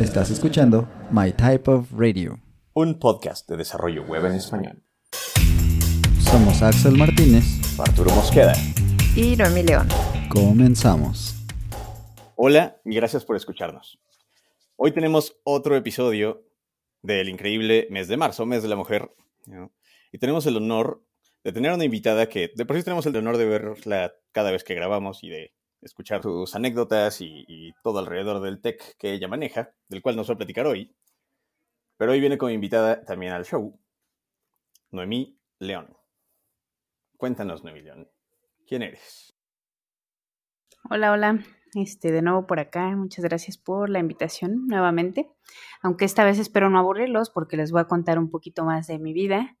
Estás escuchando My Type of Radio, un podcast de desarrollo web en español. Somos Axel Martínez, Arturo Mosqueda y Noemí León. Comenzamos. Hola y gracias por escucharnos. Hoy tenemos otro episodio del increíble mes de marzo, mes de la mujer, y tenemos el honor de tener una invitada que de por sí tenemos el honor de verla cada vez que grabamos y de escuchar sus anécdotas y, todo alrededor del tech que ella maneja, del cual nos va a platicar hoy. Pero hoy viene como invitada también al show, Noemí León. Cuéntanos, Noemí León, ¿quién eres? Hola, hola. Este, de nuevo por acá, muchas gracias por la invitación nuevamente. Aunque esta vez espero no aburrirlos porque les voy a contar un poquito más de mi vida,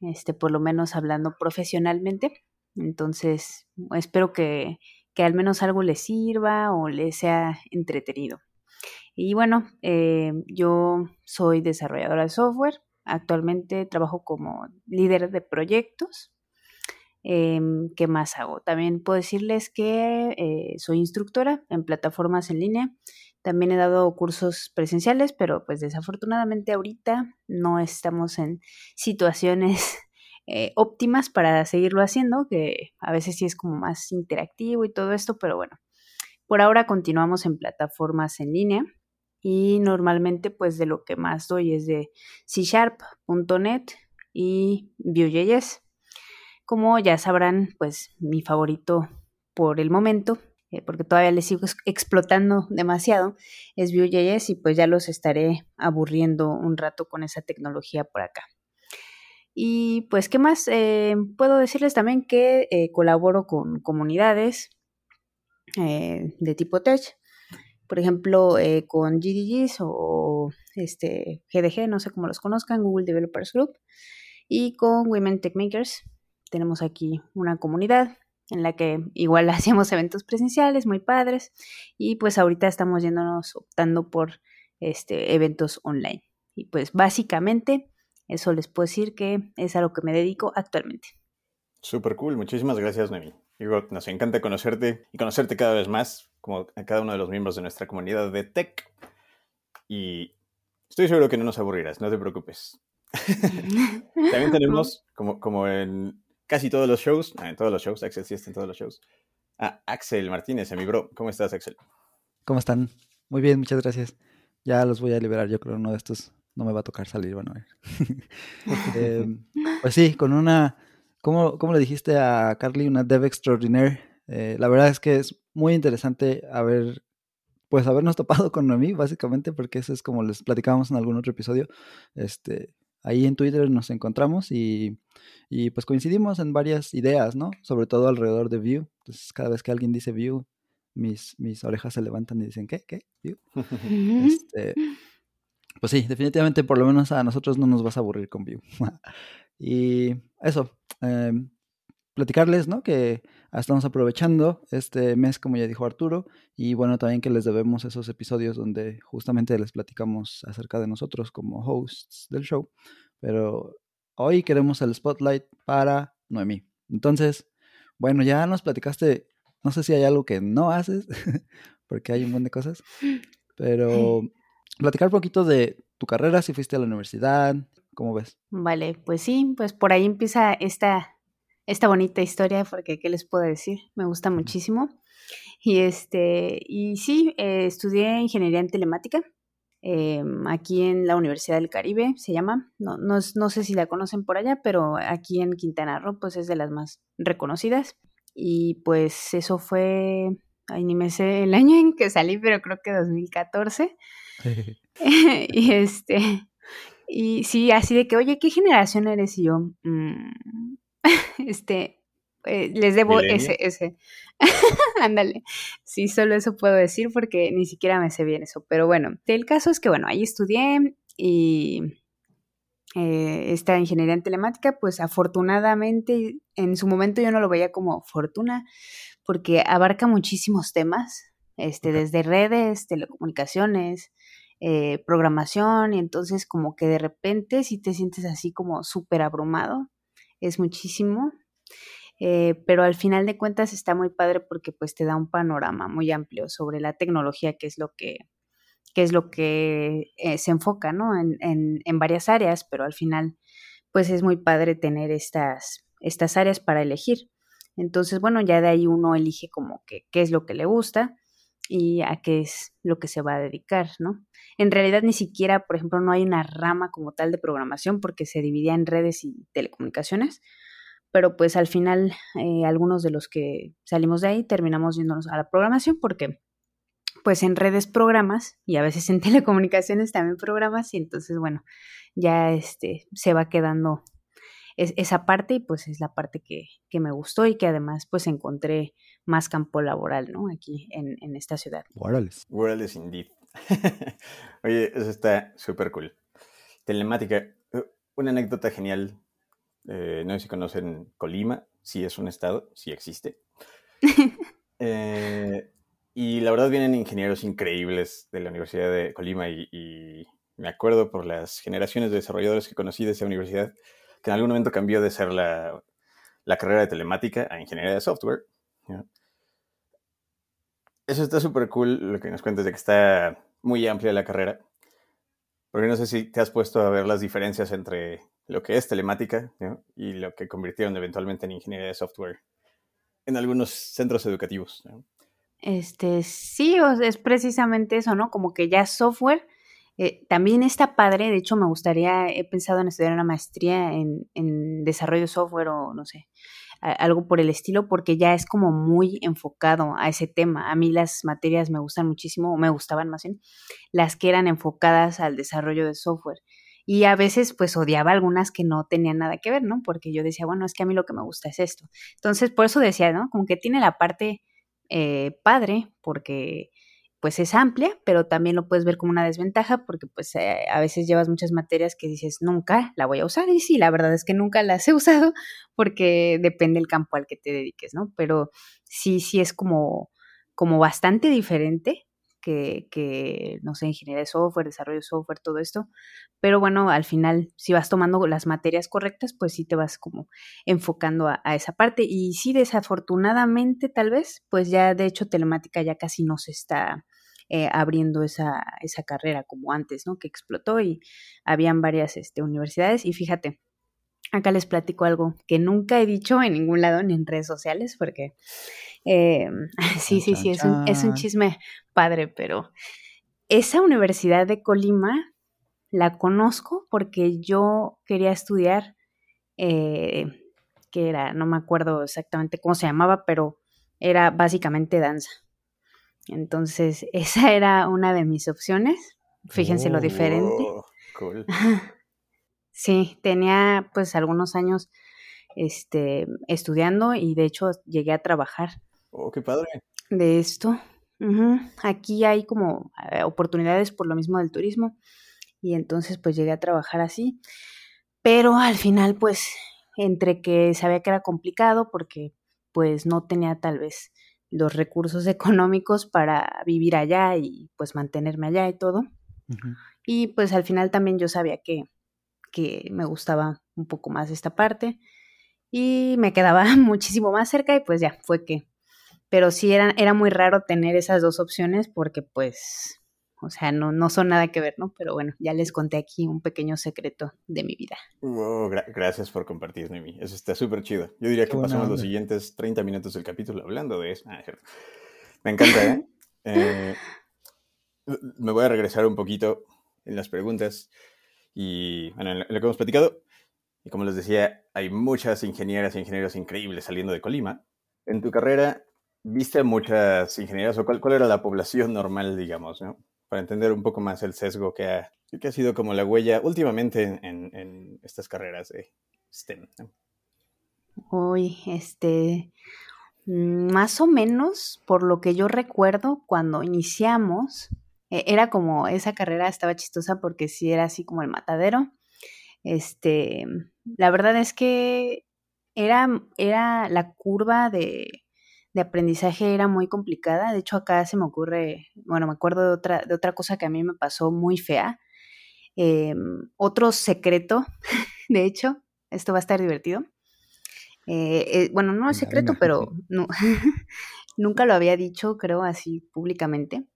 este, por lo menos hablando profesionalmente. Entonces, espero que que al menos algo les sirva o les sea entretenido. Y bueno, eh, yo soy desarrolladora de software. Actualmente trabajo como líder de proyectos. Em, ¿Qué más hago? También puedo decirles que eh, soy instructora en plataformas en línea. También he dado cursos presenciales, pero pues desafortunadamente ahorita no estamos en situaciones eh, óptimas para seguirlo haciendo, que a veces sí es como más interactivo y todo esto, pero bueno, por ahora continuamos en plataformas en línea y normalmente pues de lo que más doy es de C Sharp.net y Vue.js. Como ya sabrán, pues mi favorito por el momento, eh, porque todavía les sigo explotando demasiado, es Vue.js y pues ya los estaré aburriendo un rato con esa tecnología por acá. Y pues, ¿qué más? Eh, puedo decirles también que eh, colaboro con comunidades eh, de tipo tech, por ejemplo, con GDGs o este, GDG, no sé cómo los conozcan, Google Developers Group, y con Women Tech Makers. Tenemos aquí una comunidad en la que igual hacemos eventos presenciales muy padres y pues ahorita estamos yéndonos optando por este, eventos online. Y pues básicamente eso les puedo decir que es a lo que me dedico actualmente. Súper cool, muchísimas gracias, Noemi. nos encanta conocerte y conocerte cada vez más, como a cada uno de los miembros de nuestra comunidad de tech. Y estoy seguro que no nos aburrirás, no te preocupes. También tenemos, como, como en casi todos los shows, ah, en todos los shows, Axel sí está en todos los shows. Ah, Axel Martínez, mi bro. ¿Cómo estás, Axel? ¿Cómo están? Muy bien, muchas gracias. Ya los voy a liberar, yo creo, uno de estos no me va a tocar salir, bueno, a ver. Em, pues sí, con una, ¿cómo, le dijiste a Carly? Una dev extraordinaire. Eh, la verdad es que es muy interesante haber, pues habernos topado con Noemí, básicamente, porque eso es como les platicábamos en algún otro episodio. Este, ahí en Twitter nos encontramos y, y pues coincidimos en varias ideas, ¿no? Sobre todo alrededor de Vue. Entonces, cada vez que alguien dice Vue, mis, mis orejas se levantan y dicen, ¿qué? ¿Qué? Vue. este, pues sí, definitivamente por lo menos a nosotros no nos vas a aburrir con Vue. y eso, em, platicarles, ¿no? Que estamos aprovechando este mes, como ya dijo Arturo, y bueno, también que les debemos esos episodios donde justamente les platicamos acerca de nosotros como hosts del show. Pero hoy queremos el spotlight para Noemí. Entonces, bueno, ya nos platicaste, no sé si hay algo que no haces, porque hay un montón de cosas, pero platicar un poquito de tu carrera, si fuiste a la universidad, ¿cómo ves? Vale, pues sí, pues por ahí empieza esta, esta bonita historia, porque ¿qué les puedo decir? Me gusta muchísimo. Y este, y sí, eh, estudié ingeniería en telemática. Em, aquí en la Universidad del Caribe se llama, no, no, no, sé si la conocen por allá, pero aquí en Quintana Roo pues es de las más reconocidas y pues eso fue, ay ni me sé el año en que salí, pero creo que 2014 y este, y sí, así de que, oye, ¿qué generación eres? Y yo, mm, este, eh, les debo ese, ese. Ándale. Sí, solo eso puedo decir porque ni siquiera me sé bien eso. Pero bueno, el caso es que, bueno, ahí estudié y eh, esta ingeniería en telemática, pues afortunadamente en su momento yo no lo veía como fortuna porque abarca muchísimos temas, este, desde redes, telecomunicaciones, eh, programación, y entonces como que de repente si te sientes así como súper abrumado, es muchísimo, eh, pero al final de cuentas está muy padre porque pues te da un panorama muy amplio sobre la tecnología, que es lo que, qué es lo que eh, se enfoca, ¿no? En, en, varias áreas, pero al final, pues es muy padre tener estas, estas áreas para elegir. Entonces, bueno, ya de ahí uno elige como que qué es lo que le gusta y a qué es lo que se va a dedicar, ¿no? En realidad ni siquiera, por ejemplo, no hay una rama como tal de programación porque se dividía en redes y telecomunicaciones, pero pues al final eh, algunos de los que salimos de ahí terminamos yéndonos a la programación porque pues en redes programas y a veces en telecomunicaciones también programas y entonces bueno, ya este se va quedando esa parte y pues es la parte que, que, me gustó y que además pues encontré más campo laboral, ¿no? Aquí en, en esta ciudad. Guarales. Guarales, indeed. Oye, eso está súper cool. Telemática, uh, una anécdota genial. Eh, no sé si conocen Colima, sí es un estado, sí existe. Eh, y la verdad vienen ingenieros increíbles de la Universidad de Colima y, me acuerdo por las generaciones de desarrolladores que conocí de esa universidad, que en algún momento cambió de ser la, la carrera de telemática a ingeniería de software. Eso está súper cool, lo que nos cuentas de que está muy amplia la carrera. Porque no sé si te has puesto a ver las diferencias entre lo que es telemática y lo que convirtieron eventualmente en ingeniería de software en algunos centros educativos. Este, sí, es precisamente eso, ¿no? Como que ya software eh, también está padre, de hecho me gustaría, he pensado en estudiar una maestría en, en desarrollo de software o no sé, algo por el estilo, porque ya es como muy enfocado a ese tema. A mí las materias me gustan muchísimo, o me gustaban más bien, las que eran enfocadas al desarrollo de software. Y a veces pues odiaba algunas que no tenían nada que ver, ¿no? Porque yo decía, bueno, es que a mí lo que me gusta es esto. Entonces, por eso decía, ¿no? Como que tiene la parte eh, padre, porque pues es amplia, pero también lo puedes ver como una desventaja porque pues eh, a veces llevas muchas materias que dices nunca la voy a usar y sí, la verdad es que nunca las he usado porque depende del campo al que te dediques, ¿no? Pero sí, sí es como, como bastante diferente que, que, no sé, ingeniería de software, desarrollo de software, todo esto. Pero bueno, al final, si vas tomando las materias correctas, pues sí te vas como enfocando a, esa parte. Y sí, desafortunadamente, tal vez, pues ya de hecho telemática ya casi no se está eh, abriendo esa, esa carrera como antes, ¿no? Que explotó y habían varias este, universidades. Y fíjate, acá les platico algo que nunca he dicho en ningún lado ni en redes sociales, porque eh, sí, sí, sí, es un, es un chisme padre, pero esa universidad de Colima la conozco porque yo quería estudiar, eh, que era, no me acuerdo exactamente cómo se llamaba, pero era básicamente danza. Entonces, esa era una de mis opciones. Fíjense lo diferente. Oh, cool. Sí, tenía pues algunos años este, estudiando y de hecho llegué a trabajar. Oh, qué padre. De esto. Aquí hay como eh, oportunidades por lo mismo del turismo y entonces pues llegué a trabajar así. Pero al final pues entre que sabía que era complicado porque pues no tenía tal vez los recursos económicos para vivir allá y pues mantenerme allá y todo. Y pues al final también yo sabía que, que me gustaba un poco más esta parte y me quedaba muchísimo más cerca y pues ya fue que. Pero sí era, era muy raro tener esas dos opciones porque pues o sea, no, no son nada que ver, ¿no? Pero bueno, ya les conté aquí un pequeño secreto de mi vida. gracias por compartir, Noemi. Eso está súper chido. Yo diría que pasamos los siguientes 30 minutos del capítulo hablando de eso. Ah, me encanta, ¿eh? ¿eh? Me voy a regresar un poquito en las preguntas y bueno, en lo que hemos platicado. Y como les decía, hay muchas ingenieras e ingenieros increíbles saliendo de Colima. En tu carrera, ¿viste muchas ingenieras o cuál, cuál era la población normal, digamos, ¿no? para entender un poco más el sesgo que ha, que ha sido como la huella últimamente en, estas carreras de STEM. Uy, este, mm, más o menos, por lo que yo recuerdo, cuando iniciamos, e, era como, esa carrera estaba chistosa porque sí era así como el matadero. Este, la verdad es que era, era la curva de, de aprendizaje era muy complicada. De hecho, acá se me ocurre, bueno, me acuerdo de otra, de otra cosa que a mí me pasó muy fea. Em, otro secreto, de hecho, esto va a estar divertido. Eh, eh, bueno, no es secreto, pero no, nunca lo había dicho, creo, así públicamente.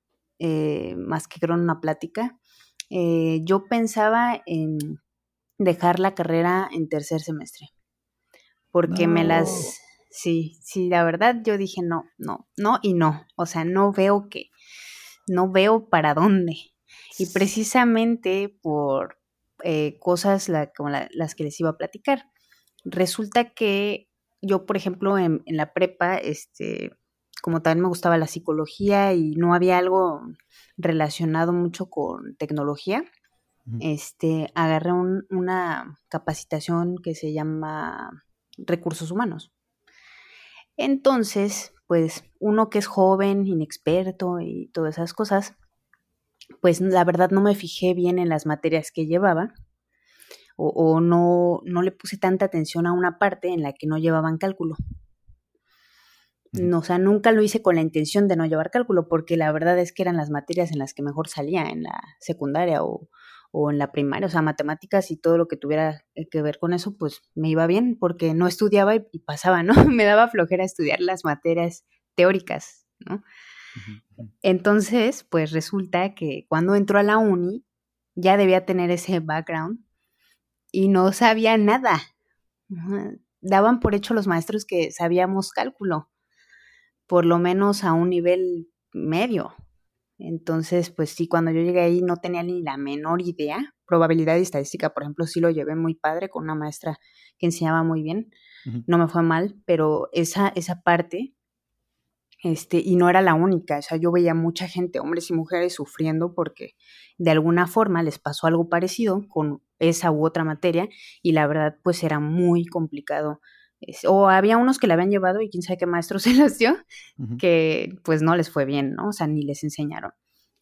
Eh, más que creo en una plática. Eh, yo pensaba en dejar la carrera en tercer semestre, porque me las... Sí, sí, la verdad yo dije no, no, no y no. O sea, no veo que, no veo para dónde. Y precisamente por eh, cosas como las que les iba a platicar. Resulta que yo, por ejemplo, en, en, la prepa, este, como también me gustaba la psicología y no había algo relacionado mucho con tecnología, este, agarré una capacitación que se llama recursos humanos. Entonces, pues uno que es joven, inexperto y todas esas cosas, pues la verdad no me fijé bien en las materias que llevaba o, no, no le puse tanta atención a una parte en la que no llevaban cálculo. No, o sea, nunca lo hice con la intención de no llevar cálculo, porque la verdad es que eran las materias en las que mejor salía en la secundaria o, o en la primaria, o sea, matemáticas y todo lo que tuviera que ver con eso, pues me iba bien, porque no estudiaba y, pasaba, ¿no? me daba flojera estudiar las materias teóricas, ¿no? Entonces, pues resulta que cuando entró a la uni, ya debía tener ese background y no sabía nada. Daban por hecho los maestros que sabíamos cálculo, por lo menos a un nivel medio. Entonces, pues sí, cuando yo llegué ahí no tenía ni la menor idea. Probabilidad y estadística, por ejemplo, sí lo llevé muy padre con una maestra que enseñaba muy bien. No me fue mal, pero esa, esa parte, este, y no era la única, o sea, yo veía mucha gente, hombres y mujeres, sufriendo porque de alguna forma les pasó algo parecido con esa u otra materia, y la verdad, pues era muy complicado o había unos que la habían llevado y quién sabe qué maestro se las dio, que pues no les fue bien, ¿no? O sea, ni les enseñaron.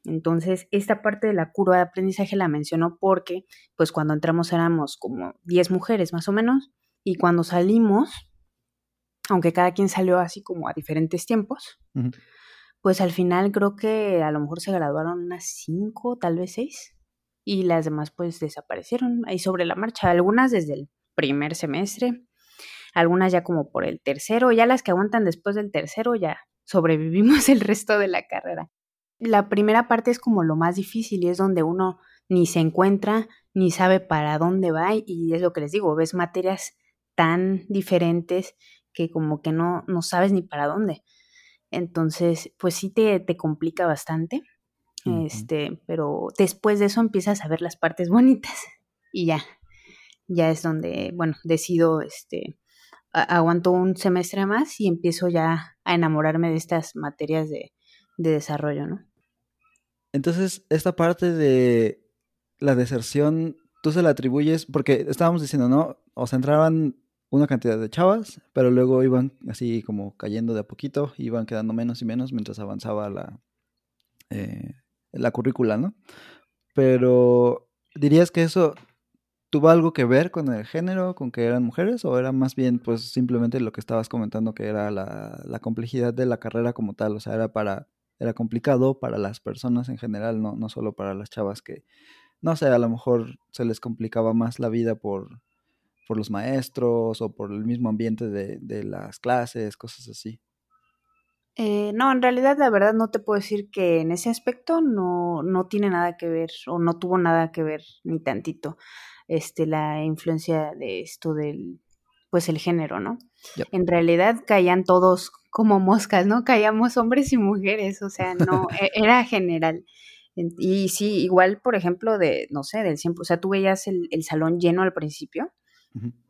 Entonces, esta parte de la curva de aprendizaje la mencionó porque, pues cuando entramos éramos como 10 mujeres más o menos, y cuando salimos, aunque cada quien salió así como a diferentes tiempos, pues al final creo que a lo mejor se graduaron unas 5, tal vez 6, y las demás pues desaparecieron ahí sobre la marcha, algunas desde el primer semestre, algunas ya como por el tercero, ya las que aguantan después del tercero ya sobrevivimos el resto de la carrera. La primera parte es como lo más difícil y es donde uno ni se encuentra, ni sabe para dónde va y es lo que les digo, ves materias tan diferentes que como que no, no sabes ni para dónde. Entonces, pues sí te, te complica bastante. Este, pero después de eso empiezas a ver las partes bonitas y ya, ya es donde, bueno, decido este, aguanto un semestre más y empiezo ya a enamorarme de estas materias de, desarrollo, ¿no? Entonces, esta parte de la deserción, tú se la atribuyes, porque estábamos diciendo, ¿no? O sea, entraban una cantidad de chavas, pero luego iban así como cayendo de a poquito, iban quedando menos y menos mientras avanzaba la, eh, la currícula, ¿no? Pero dirías que eso ¿Tuvo algo que ver con el género, con que eran mujeres, o era más bien pues simplemente lo que estabas comentando que era la, la complejidad de la carrera como tal? O sea, era para, era complicado para las personas en general, no, no solo para las chavas que, no sé, a lo mejor se les complicaba más la vida por, por los maestros o por el mismo ambiente de, de las clases, cosas así. Eh, no, en realidad la verdad no te puedo decir que en ese aspecto no, no tiene nada que ver o no tuvo nada que ver ni tantito este, la influencia de esto del, pues el género, ¿no? En realidad caían todos como moscas, ¿no? Caíamos hombres y mujeres, o sea, no, e, era general. Y sí, igual, por ejemplo, de, no sé, del 100, o sea, tú veías el, salón lleno al principio,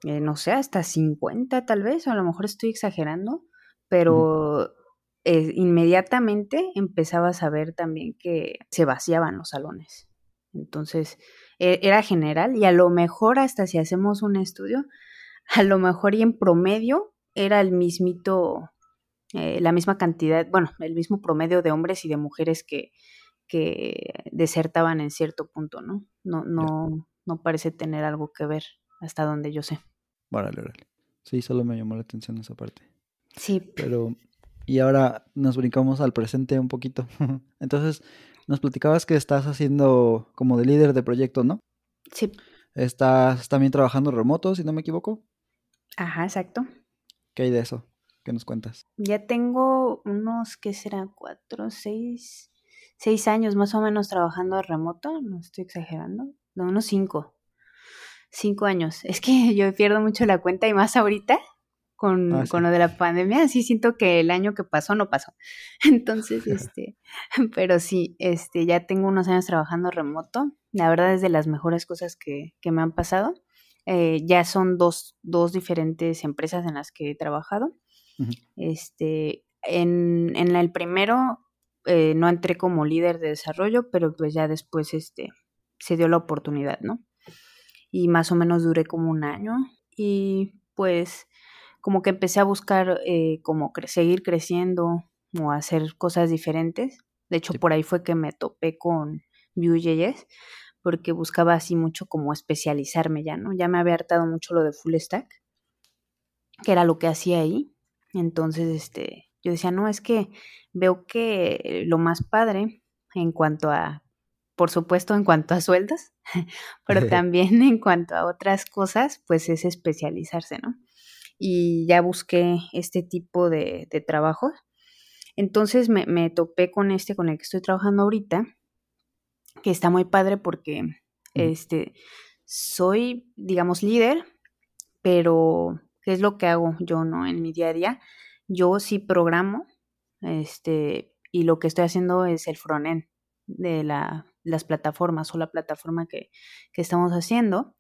eh, no sé, hasta 50 tal vez, o a lo mejor estoy exagerando, pero eh, inmediatamente empezabas a ver también que se vaciaban los salones. Entonces, era general y a lo mejor hasta si hacemos un estudio, a lo mejor y en promedio era el mismito, eh, la misma cantidad, bueno, el mismo promedio de hombres y de mujeres que, que desertaban en cierto punto, ¿no? No, no, no parece tener algo que ver hasta donde yo sé. Vale, vale. Sí, solo me llamó la atención esa parte. Sí. Pero, y ahora nos brincamos al presente un poquito. Entonces, nos platicabas que estás haciendo como de líder de proyecto, ¿no? Sí. Estás también trabajando remoto, si no me equivoco. Ajá, exacto. ¿Qué hay de eso? ¿Qué nos cuentas? Ya tengo unos, ¿qué será? Cuatro, seis, seis años más o menos trabajando remoto, no estoy exagerando, no, unos cinco, cinco años. Es que yo pierdo mucho la cuenta y más ahorita con, ah, con lo de la pandemia, sí siento que el año que pasó no pasó. Entonces, este, pero sí, este, ya tengo unos años trabajando remoto. La verdad es de las mejores cosas que, que me han pasado. Eh, ya son dos, dos diferentes empresas en las que he trabajado. Este, en, en el primero eh, no entré como líder de desarrollo, pero pues ya después este, se dio la oportunidad, ¿no? Y más o menos duré como un año y pues como que empecé a buscar eh, como seguir creciendo o hacer cosas diferentes. De hecho, por ahí fue que me topé con Vue.js porque buscaba así mucho como especializarme ya, ¿no? Ya me había hartado mucho lo de full stack, que era lo que hacía ahí. Entonces, este, yo decía, no, es que veo que lo más padre en cuanto a, por supuesto, en cuanto a sueldos, pero también en cuanto a otras cosas, pues es especializarse, ¿no? Y ya busqué este tipo de, de trabajo. Entonces me, me, topé con este con el que estoy trabajando ahorita, que está muy padre porque este, soy, digamos, líder, pero ¿qué es lo que hago yo, no? En mi día a día yo sí programo, este, y lo que estoy haciendo es el frontend de la, las plataformas o la plataforma que, que estamos haciendo.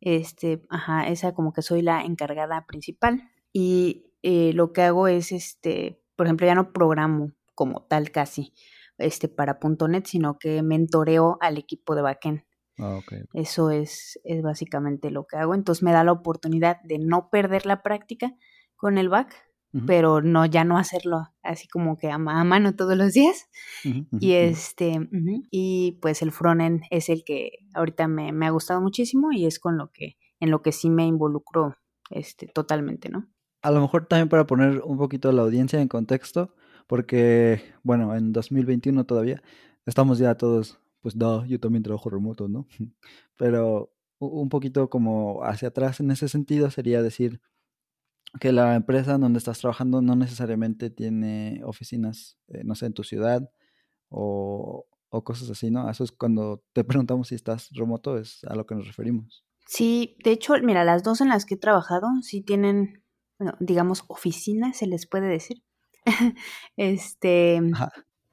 Este, ajá, esa como que soy la encargada principal. Y eh, lo que hago es, este, por ejemplo, ya no programo como tal casi, este, para .NET, sino que mentoreo al equipo de backend. Ah, Eso es, es básicamente lo que hago. Entonces me da la oportunidad de no perder la práctica con el back, pero no, ya no hacerlo así como que a, mano todos los días. y este, y pues el frontend es el que ahorita me, me, ha gustado muchísimo y es con lo que, en lo que sí me involucro este, totalmente, ¿no? A lo mejor también para poner un poquito la audiencia en contexto, porque, bueno, en 2021 todavía estamos ya todos, pues no, yo también trabajo remoto, ¿no? Pero un poquito como hacia atrás en ese sentido sería decir, que la empresa donde estás trabajando no necesariamente tiene oficinas, eh, no sé, en tu ciudad o, o, cosas así, ¿no? Eso es cuando te preguntamos si estás remoto, es a lo que nos referimos. Sí, de hecho, mira, las dos en las que he trabajado sí tienen, digamos, oficinas, se les puede decir. este, e,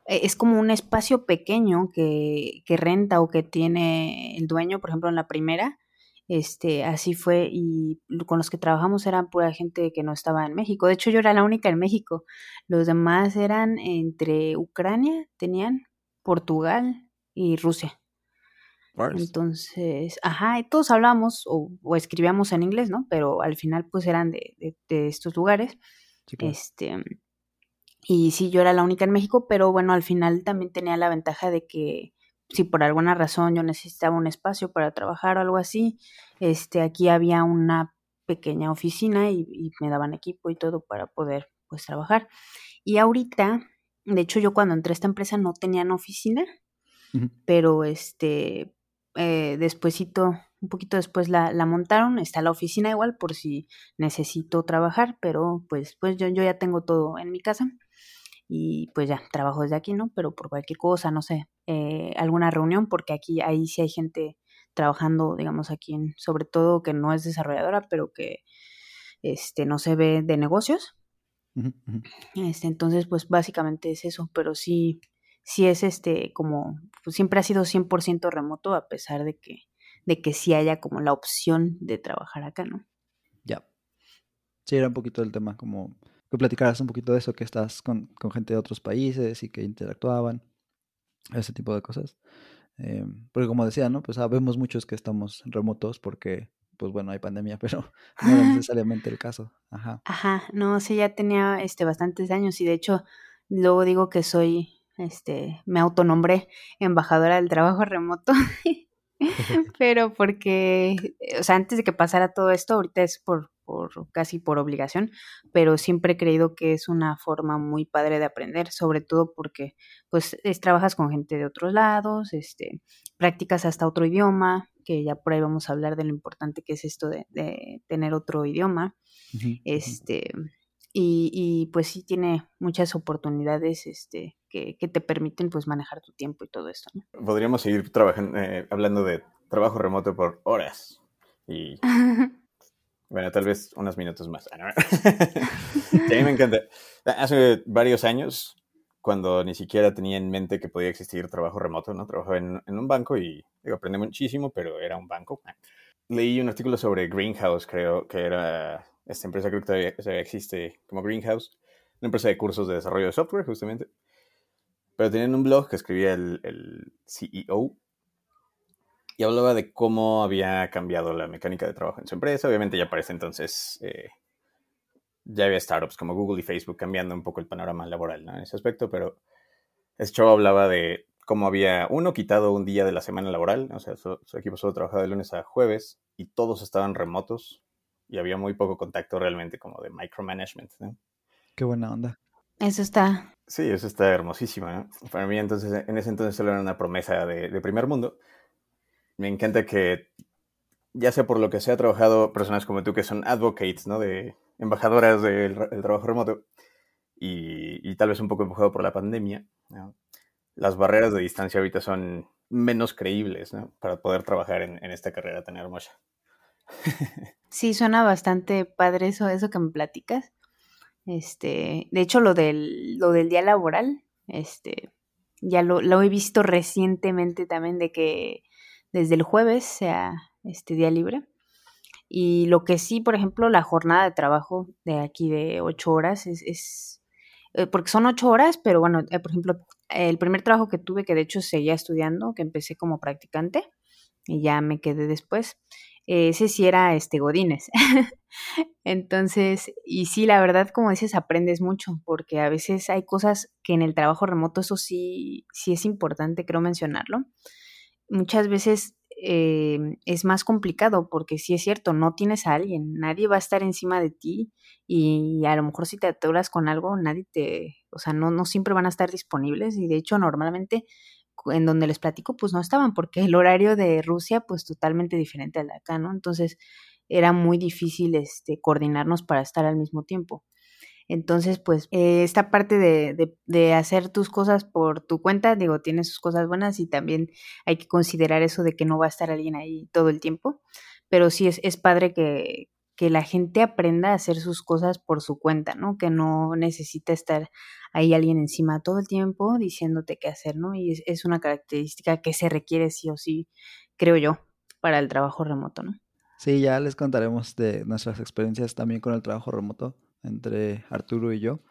es como un espacio pequeño que, que renta o que tiene el dueño, por ejemplo, en la primera este, así fue y con los que trabajamos eran pura gente que no estaba en México. De hecho, yo era la única en México. Los demás eran entre Ucrania, tenían Portugal y Rusia. Entonces, ajá, todos hablamos o, escribíamos en inglés, ¿no? Pero al final, pues eran de, de, estos lugares. Este, y sí, yo era la única en México, pero bueno, al final también tenía la ventaja de que si por alguna razón yo necesitaba un espacio para trabajar o algo así, este, aquí había una pequeña oficina y, me daban equipo y todo para poder pues trabajar. Y ahorita, de hecho yo cuando entré a esta empresa no tenían oficina, pero este, eh, un poquito después la, la, montaron, está la oficina igual por si necesito trabajar, pero pues, pues yo, yo ya tengo todo en mi casa y pues ya trabajo desde aquí, ¿no? Pero por cualquier cosa, no sé, eh, alguna reunión, porque aquí ahí sí hay gente trabajando, digamos, aquí, en, sobre todo que no es desarrolladora, pero que este, no se ve de negocios. Este, entonces, pues básicamente es eso, pero sí, sí es este, como, pues siempre ha sido 100% remoto, a pesar de que, de que sí haya como la opción de trabajar acá, ¿no? Ya. Sí, era un poquito el tema, como que platicaras un poquito de eso, que estás con, con gente de otros países y que interactuaban ese tipo de cosas. Eh, porque como decía, ¿no? Pues sabemos muchos que estamos remotos porque, pues bueno, hay pandemia, pero no es necesariamente el caso. Ajá. Ajá, no, sí, ya tenía este, bastantes años y de hecho luego digo que soy, este, me autonombré embajadora del trabajo remoto. pero porque, o sea, antes de que pasara todo esto, ahorita es por por casi por obligación, pero siempre he creído que es una forma muy padre de aprender, sobre todo porque pues trabajas con gente de otros lados, este, practicas hasta otro idioma, que ya por ahí vamos a hablar de lo importante que es esto de, tener otro idioma. este, y, pues sí tiene muchas oportunidades este, que, te permiten pues manejar tu tiempo y todo esto. Podríamos seguir trabajando, eh, hablando de trabajo remoto por horas y bueno, tal vez unos minutos más. a mí me encanta. Hace varios años, cuando ni siquiera tenía en mente que podía existir trabajo remoto, ¿no? Trabajaba en, un banco y digo, aprendí muchísimo, pero era un banco. Leí un artículo sobre Greenhouse, creo que era esta empresa creo que todavía existe como Greenhouse, una empresa de cursos de desarrollo de software, justamente. Pero tenían un blog que escribía el, CEO y hablaba de cómo había cambiado la mecánica de trabajo en su empresa. Obviamente ya parece entonces eh, ya había startups como Google y Facebook cambiando un poco el panorama laboral en ese aspecto, pero este show hablaba de cómo había uno quitado un día de la semana laboral, o sea, su, su equipo solo trabajaba de lunes a jueves y todos estaban remotos y había muy poco contacto realmente como de micromanagement. ¿no? Qué buena onda. Eso está. Sí, eso está hermosísimo. ¿no? Para mí entonces, en ese entonces solo era una promesa de, primer mundo. Me encanta que, ya sea por lo que sea, trabajado personas como tú que son advocates, ¿no? De embajadoras del, trabajo remoto y, tal vez un poco empujado por la pandemia. Las barreras de distancia ahorita son menos creíbles ¿no? para poder trabajar en, en esta carrera tan hermosa. Sí, suena bastante padre eso, eso que me platicas. Este, de hecho, lo del, lo del día laboral, este, ya lo, lo he visto recientemente también de que desde el jueves sea este día libre. Y lo que sí, por ejemplo, la jornada de trabajo de aquí de ocho horas es, es eh, porque son ocho horas, pero bueno, eh, por ejemplo, el primer trabajo que tuve, que de hecho seguía estudiando, que empecé como practicante y ya me quedé después, ese sí era este Godínez. Entonces, y sí, la verdad, como dices, aprendes mucho, porque a veces hay cosas que en el trabajo remoto, eso sí, sí es importante, creo mencionarlo. Muchas veces eh, es más complicado porque sí es cierto, no tienes a alguien, nadie va a estar encima de ti y a lo mejor si te atoras con algo, nadie te, o sea, no, no siempre van a estar disponibles y de hecho normalmente en donde les platico, pues no estaban, porque el horario de Rusia, pues totalmente diferente al de acá, ¿no? Entonces era muy difícil este, coordinarnos para estar al mismo tiempo. Entonces, pues, eh, esta parte de, de, de, hacer tus cosas por tu cuenta, digo, tiene sus cosas buenas y también hay que considerar eso de que no va a estar alguien ahí todo el tiempo, pero sí es, es padre que, que la gente aprenda a hacer sus cosas por su cuenta, ¿no? Que no necesita estar ahí alguien encima todo el tiempo diciéndote qué hacer, ¿no? Y es, una característica que se requiere sí o sí, creo yo, para el trabajo remoto, ¿no? Sí, ya les contaremos de nuestras experiencias también con el trabajo remoto entre Arturo y yo,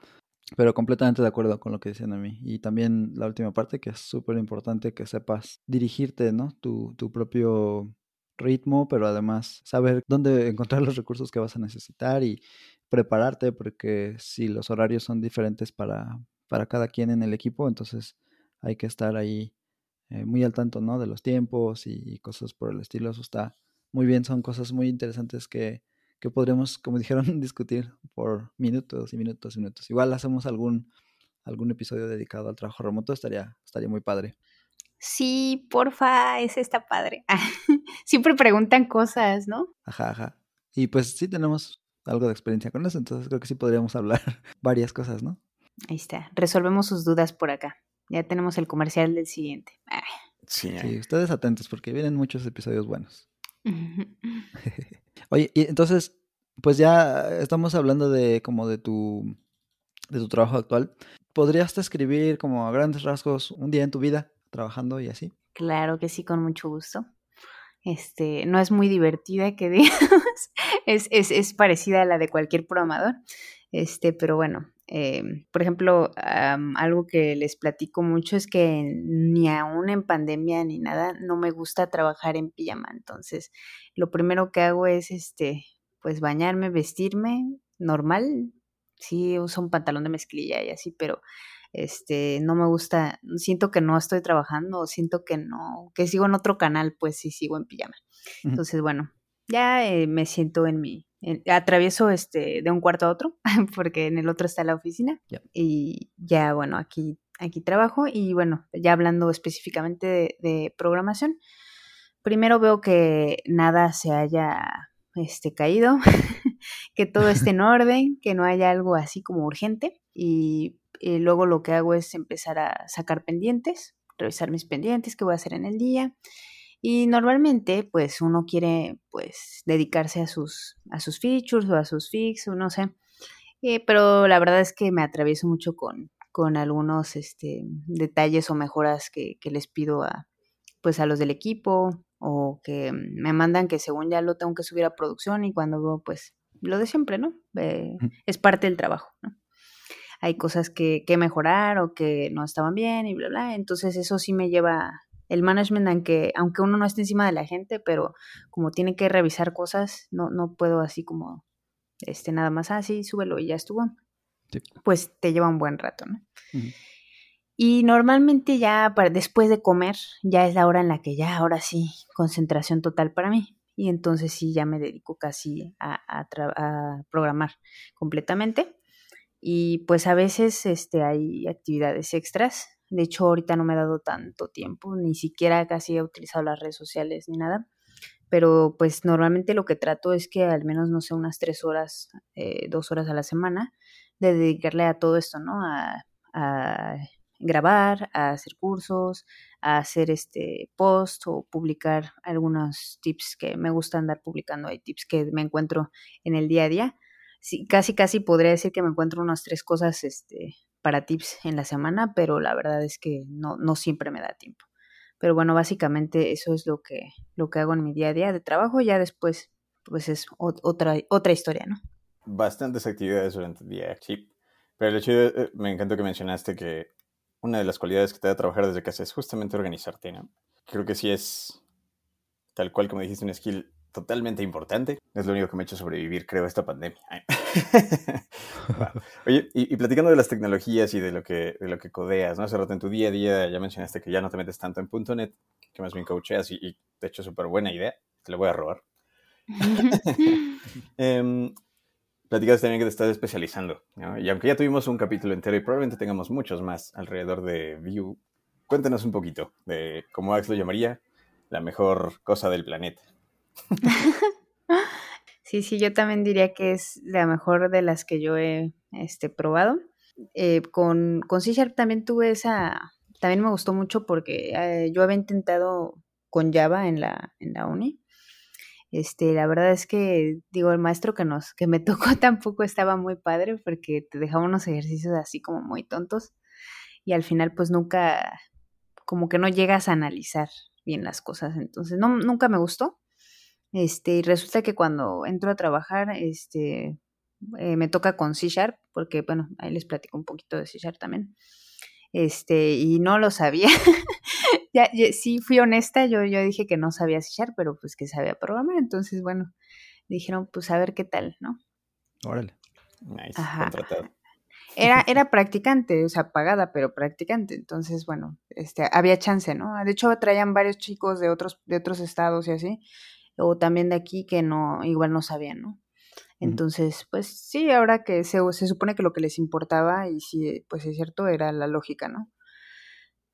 pero completamente de acuerdo con lo que dicen a mí. Y también la última parte, que es súper importante que sepas dirigirte, ¿no? Tu, tu propio ritmo, pero además saber dónde encontrar los recursos que vas a necesitar y prepararte, porque si los horarios son diferentes para, para cada quien en el equipo, entonces hay que estar ahí eh, muy al tanto, ¿no? De los tiempos y, cosas por el estilo. Eso está muy bien, son cosas muy interesantes que, que podremos, como dijeron, discutir por minutos y minutos y minutos. Igual hacemos algún, algún episodio dedicado al trabajo remoto, estaría, estaría muy padre. Sí, porfa, ese está padre. Siempre preguntan cosas, ¿no? Ajá, ajá. Y pues sí tenemos algo de experiencia con eso, entonces creo que sí podríamos hablar varias cosas, ¿no? Ahí está, resolvemos sus dudas por acá. Ya tenemos el comercial del siguiente. Sí, sí, ustedes atentos porque vienen muchos episodios buenos. Oye, y entonces, pues ya estamos hablando de como de tu de tu trabajo actual. ¿Podrías escribir como a grandes rasgos un día en tu vida? trabajando y así? Claro que sí, con mucho gusto. Este, no es muy divertida, que digamos, es, es, es, parecida a la de cualquier programador, este, pero bueno, em, por ejemplo, algo que les platico mucho es que ni aún en pandemia ni nada, no me gusta trabajar en pijama, entonces lo primero que hago es, este, pues bañarme, vestirme, normal, sí uso un pantalón de mezclilla y así, pero este, no me gusta, siento que no estoy trabajando, siento que no, que sigo en otro canal, pues sí sigo en pijama. Entonces, bueno, ya eh, me siento en mi, atravieso este de un cuarto a otro, porque en el otro está la oficina, y ya, bueno, aquí, aquí trabajo, y bueno, ya hablando específicamente de, de programación, primero veo que nada se haya este, caído, que todo esté en orden, que no haya algo así como urgente. Y, y luego lo que hago es empezar a sacar pendientes, revisar mis pendientes, qué voy a hacer en el día. Y normalmente, pues uno quiere, pues, dedicarse a sus, a sus features o a sus fix, o no sé. Eh, pero la verdad es que me atravieso mucho con, con algunos este, detalles o mejoras que, que, les pido a, pues, a los del equipo o que me mandan que según ya lo tengo que subir a producción y cuando veo, pues, lo de siempre, ¿no? Eh, es parte del trabajo, ¿no? Hay cosas que, que mejorar o que no estaban bien y bla, bla. Entonces eso sí me lleva el management, aunque, aunque uno no esté encima de la gente, pero como tiene que revisar cosas, no, no puedo así como, este, nada más, así, ah, súbelo y ya estuvo. Sí. Pues te lleva un buen rato, ¿no? Uh -huh. Y normalmente ya para, después de comer, ya es la hora en la que ya, ahora sí, concentración total para mí. Y entonces sí, ya me dedico casi a, a, a programar completamente. Y pues a veces este, hay actividades extras de hecho, ahorita no me he dado tanto tiempo, ni siquiera casi he utilizado las redes sociales ni nada. Pero pues normalmente lo que trato es que al menos, no sé, unas tres horas, eh, dos horas a la semana, de dedicarle a todo esto, ¿no? A, a grabar, a hacer cursos, a hacer este post o publicar algunos tips que me gusta andar publicando. Hay tips que me encuentro en el día a día. Sí, casi, casi podría decir que me encuentro unas tres cosas este, para tips en la semana, pero la verdad es que no, no siempre me da tiempo. Pero bueno, básicamente eso es lo que, lo que hago en mi día a día de trabajo. Ya después, pues es otra, otra historia, ¿no? Bastantes actividades durante el día, sí. Pero el hecho eh, me encantó que mencionaste que una de las cualidades que te da trabajar desde casa es justamente organizarte, ¿no? Creo que sí es tal cual como dijiste, un skill totalmente importante. Es lo único que me ha hecho sobrevivir, creo, esta pandemia. wow. Oye, y, y, platicando de las tecnologías y de lo que, de lo que codeas, ¿no? Hace rato en tu día a día ya mencionaste que ya no te metes tanto en .NET, que más bien coacheas y, y de hecho súper buena idea. Te la voy a robar. eh, platicaste también que te estás especializando, ¿no? Y aunque ya tuvimos un capítulo entero y probablemente tengamos muchos más alrededor de Vue, cuéntanos un poquito de cómo Ax lo llamaría la mejor cosa del planeta. Sí, sí, yo también diría que es la mejor de las que yo he este, probado. Eh, con, con C Sharp también tuve esa, también me gustó mucho porque eh, yo había intentado con Java en la, en la uni. Este, la verdad es que, digo, el maestro que nos, que me tocó tampoco estaba muy padre porque te dejaba unos ejercicios así como muy tontos y al final pues nunca, como que no llegas a analizar bien las cosas. Entonces, no, nunca me gustó. Este, y resulta que cuando entro a trabajar, este, eh, me toca con C Sharp, porque, bueno, ahí les platico un poquito de C Sharp también. Este, y no lo sabía. ya, ya, sí fui honesta, yo, yo dije que no sabía C Sharp, pero pues que sabía programar. Entonces, bueno, dijeron, pues a ver qué tal, ¿no? Órale. Nice, Ajá. contratado. Era, era practicante, o sea, pagada, pero practicante. Entonces, bueno, este, había chance, ¿no? De hecho, traían varios chicos de otros, de otros estados y así o también de aquí que no, igual no sabían, ¿no? Entonces, pues sí, ahora que se, se supone que lo que les importaba, y sí, pues es cierto, era la lógica, ¿no?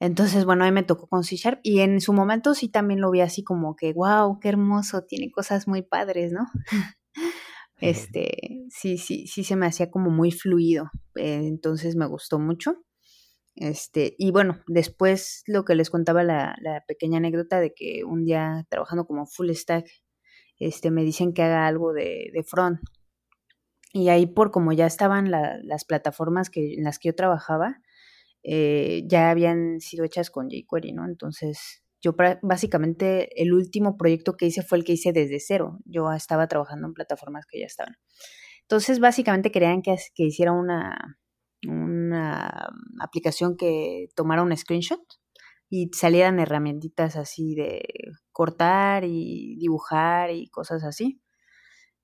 Entonces, bueno, ahí me tocó con C Sharp y en su momento sí también lo vi así como que, wow, qué hermoso, tiene cosas muy padres, ¿no? este, sí, sí, sí se me hacía como muy fluido, eh, entonces me gustó mucho. Este, y bueno, después lo que les contaba la, pequeña anécdota de que un día trabajando como full stack, este, me dicen que haga algo de, front. Y ahí por como ya estaban la, las plataformas que, en las que yo trabajaba, eh, ya habían sido hechas con jQuery, ¿no? Entonces, yo básicamente el último proyecto que hice fue el que hice desde cero. Yo estaba trabajando en plataformas que ya estaban. Entonces, básicamente querían que, que hiciera una, una aplicación que tomara un screenshot y salieran herramientitas así de cortar y dibujar y cosas así.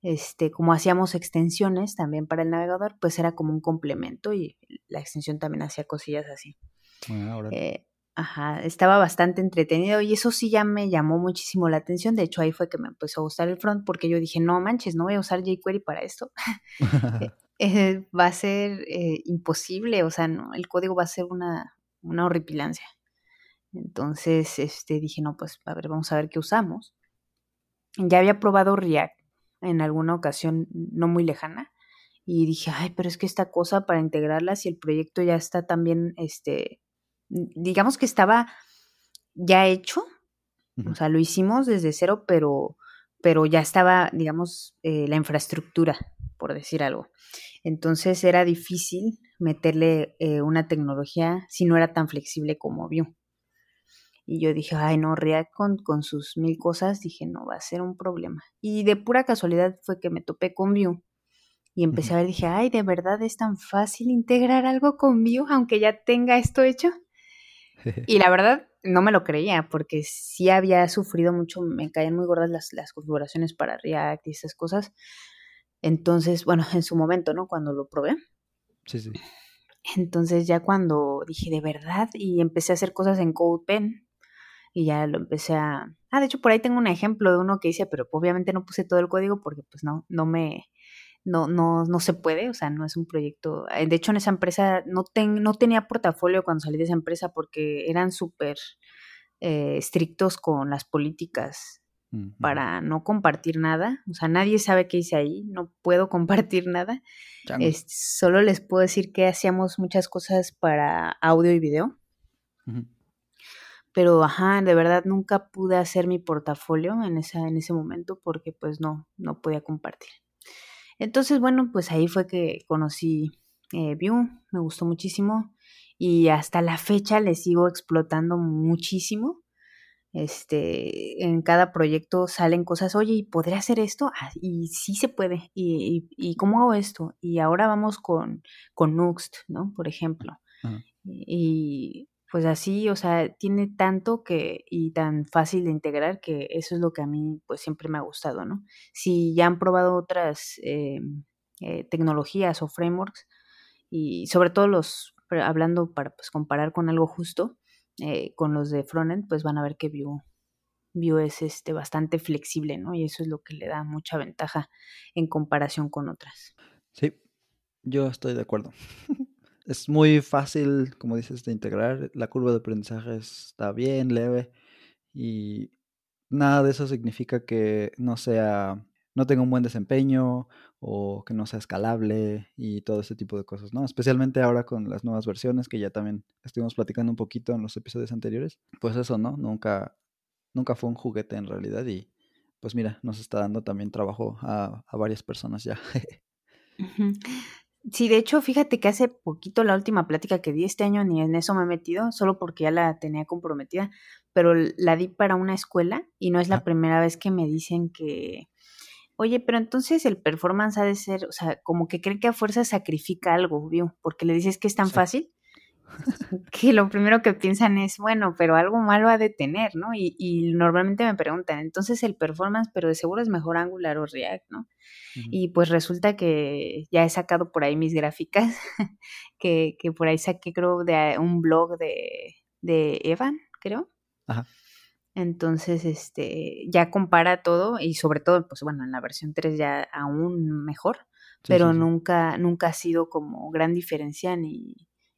Este, como hacíamos extensiones también para el navegador, pues era como un complemento y la extensión también hacía cosillas así. Ah, eh, ajá, estaba bastante entretenido y eso sí ya me llamó muchísimo la atención. De hecho, ahí fue que me empezó a gustar el front porque yo dije, no manches, no voy a usar jQuery para esto. eh, va a ser eh, imposible, o sea, no, el código va a ser una, una horripilancia. Entonces, este, dije, no, pues, a ver, vamos a ver qué usamos. Ya había probado React en alguna ocasión no muy lejana y dije, ay, pero es que esta cosa para integrarla, si el proyecto ya está también, este, digamos que estaba ya hecho, o sea, lo hicimos desde cero, pero, pero ya estaba, digamos, eh, la infraestructura, por decir algo. Entonces era difícil meterle eh, una tecnología si no era tan flexible como Vue. Y yo dije, ay, no, React con, con, sus mil cosas, dije, no, va a ser un problema. Y de pura casualidad fue que me topé con Vue y empecé a ver, dije, ay, ¿de verdad es tan fácil integrar algo con Vue, aunque ya tenga esto hecho? y la verdad, no me lo creía, porque sí había sufrido mucho, me caían muy gordas las, las configuraciones para React y esas cosas. Entonces, bueno, en su momento, ¿no? Cuando lo probé. Sí, sí. Entonces ya cuando dije, de verdad, y empecé a hacer cosas en CodePen, y ya lo empecé a... Ah, de hecho, por ahí tengo un ejemplo de uno que hice, pero obviamente no puse todo el código porque pues no, no me, no, no, no se puede, o sea, no es un proyecto. Eh, de hecho, en esa empresa no, ten, no tenía portafolio cuando salí de esa empresa porque eran súper eh, estrictos con las políticas para no compartir nada. O sea, nadie sabe qué hice ahí, no puedo compartir nada. solo les puedo decir que hacíamos muchas cosas para audio y video. Pero, ajá, de verdad nunca pude hacer mi portafolio en, esa, en ese momento porque pues no, no podía compartir. Entonces, bueno, pues ahí fue que conocí eh, Vue, me gustó muchísimo y hasta la fecha le sigo explotando muchísimo. Este, en cada proyecto salen cosas, oye, ¿y podría hacer esto? Ah, y sí se puede. ¿Y, y, cómo hago esto? Y ahora vamos con, con Nuxt, ¿no? Por ejemplo. Y pues así, o sea, tiene tanto que y tan fácil de integrar que eso es lo que a mí pues siempre me ha gustado, ¿no? Si ya han probado otras eh, eh, tecnologías o frameworks y sobre todo los, hablando para pues comparar con algo justo, eh, con los de frontend, pues van a ver que Vue, Vue es este, bastante flexible, ¿no? Y eso es lo que le da mucha ventaja en comparación con otras. Sí, yo estoy de acuerdo. es muy fácil, como dices, de integrar. La curva de aprendizaje está bien, leve. Y nada de eso significa que no sea, no tenga un buen desempeño o que no sea escalable y todo ese tipo de cosas, ¿no? Especialmente ahora con las nuevas versiones que ya también estuvimos platicando un poquito en los episodios anteriores. Pues eso, ¿no? Nunca, nunca fue un juguete en realidad y pues mira, nos está dando también trabajo a, a varias personas ya. Sí, de hecho, fíjate que hace poquito la última plática que di este año ni en eso me he metido, solo porque ya la tenía comprometida, pero la di para una escuela y no es la primera vez que me dicen que, oye, pero entonces el performance ha de ser, o sea, como que creen que a fuerza sacrifica algo, ¿vio? Porque le dices que es tan fácil que lo primero que piensan es, bueno, pero algo malo ha de tener, ¿no? Y, y, normalmente me preguntan, entonces el performance, pero de seguro es mejor Angular o React, ¿no? Y pues resulta que ya he sacado por ahí mis gráficas, que, que, por ahí saqué creo de un blog de, de Evan, creo. Ajá. Entonces, este, ya compara todo y sobre todo, pues bueno, en la versión 3 ya aún mejor, pero nunca, nunca ha sido como gran diferencia ni,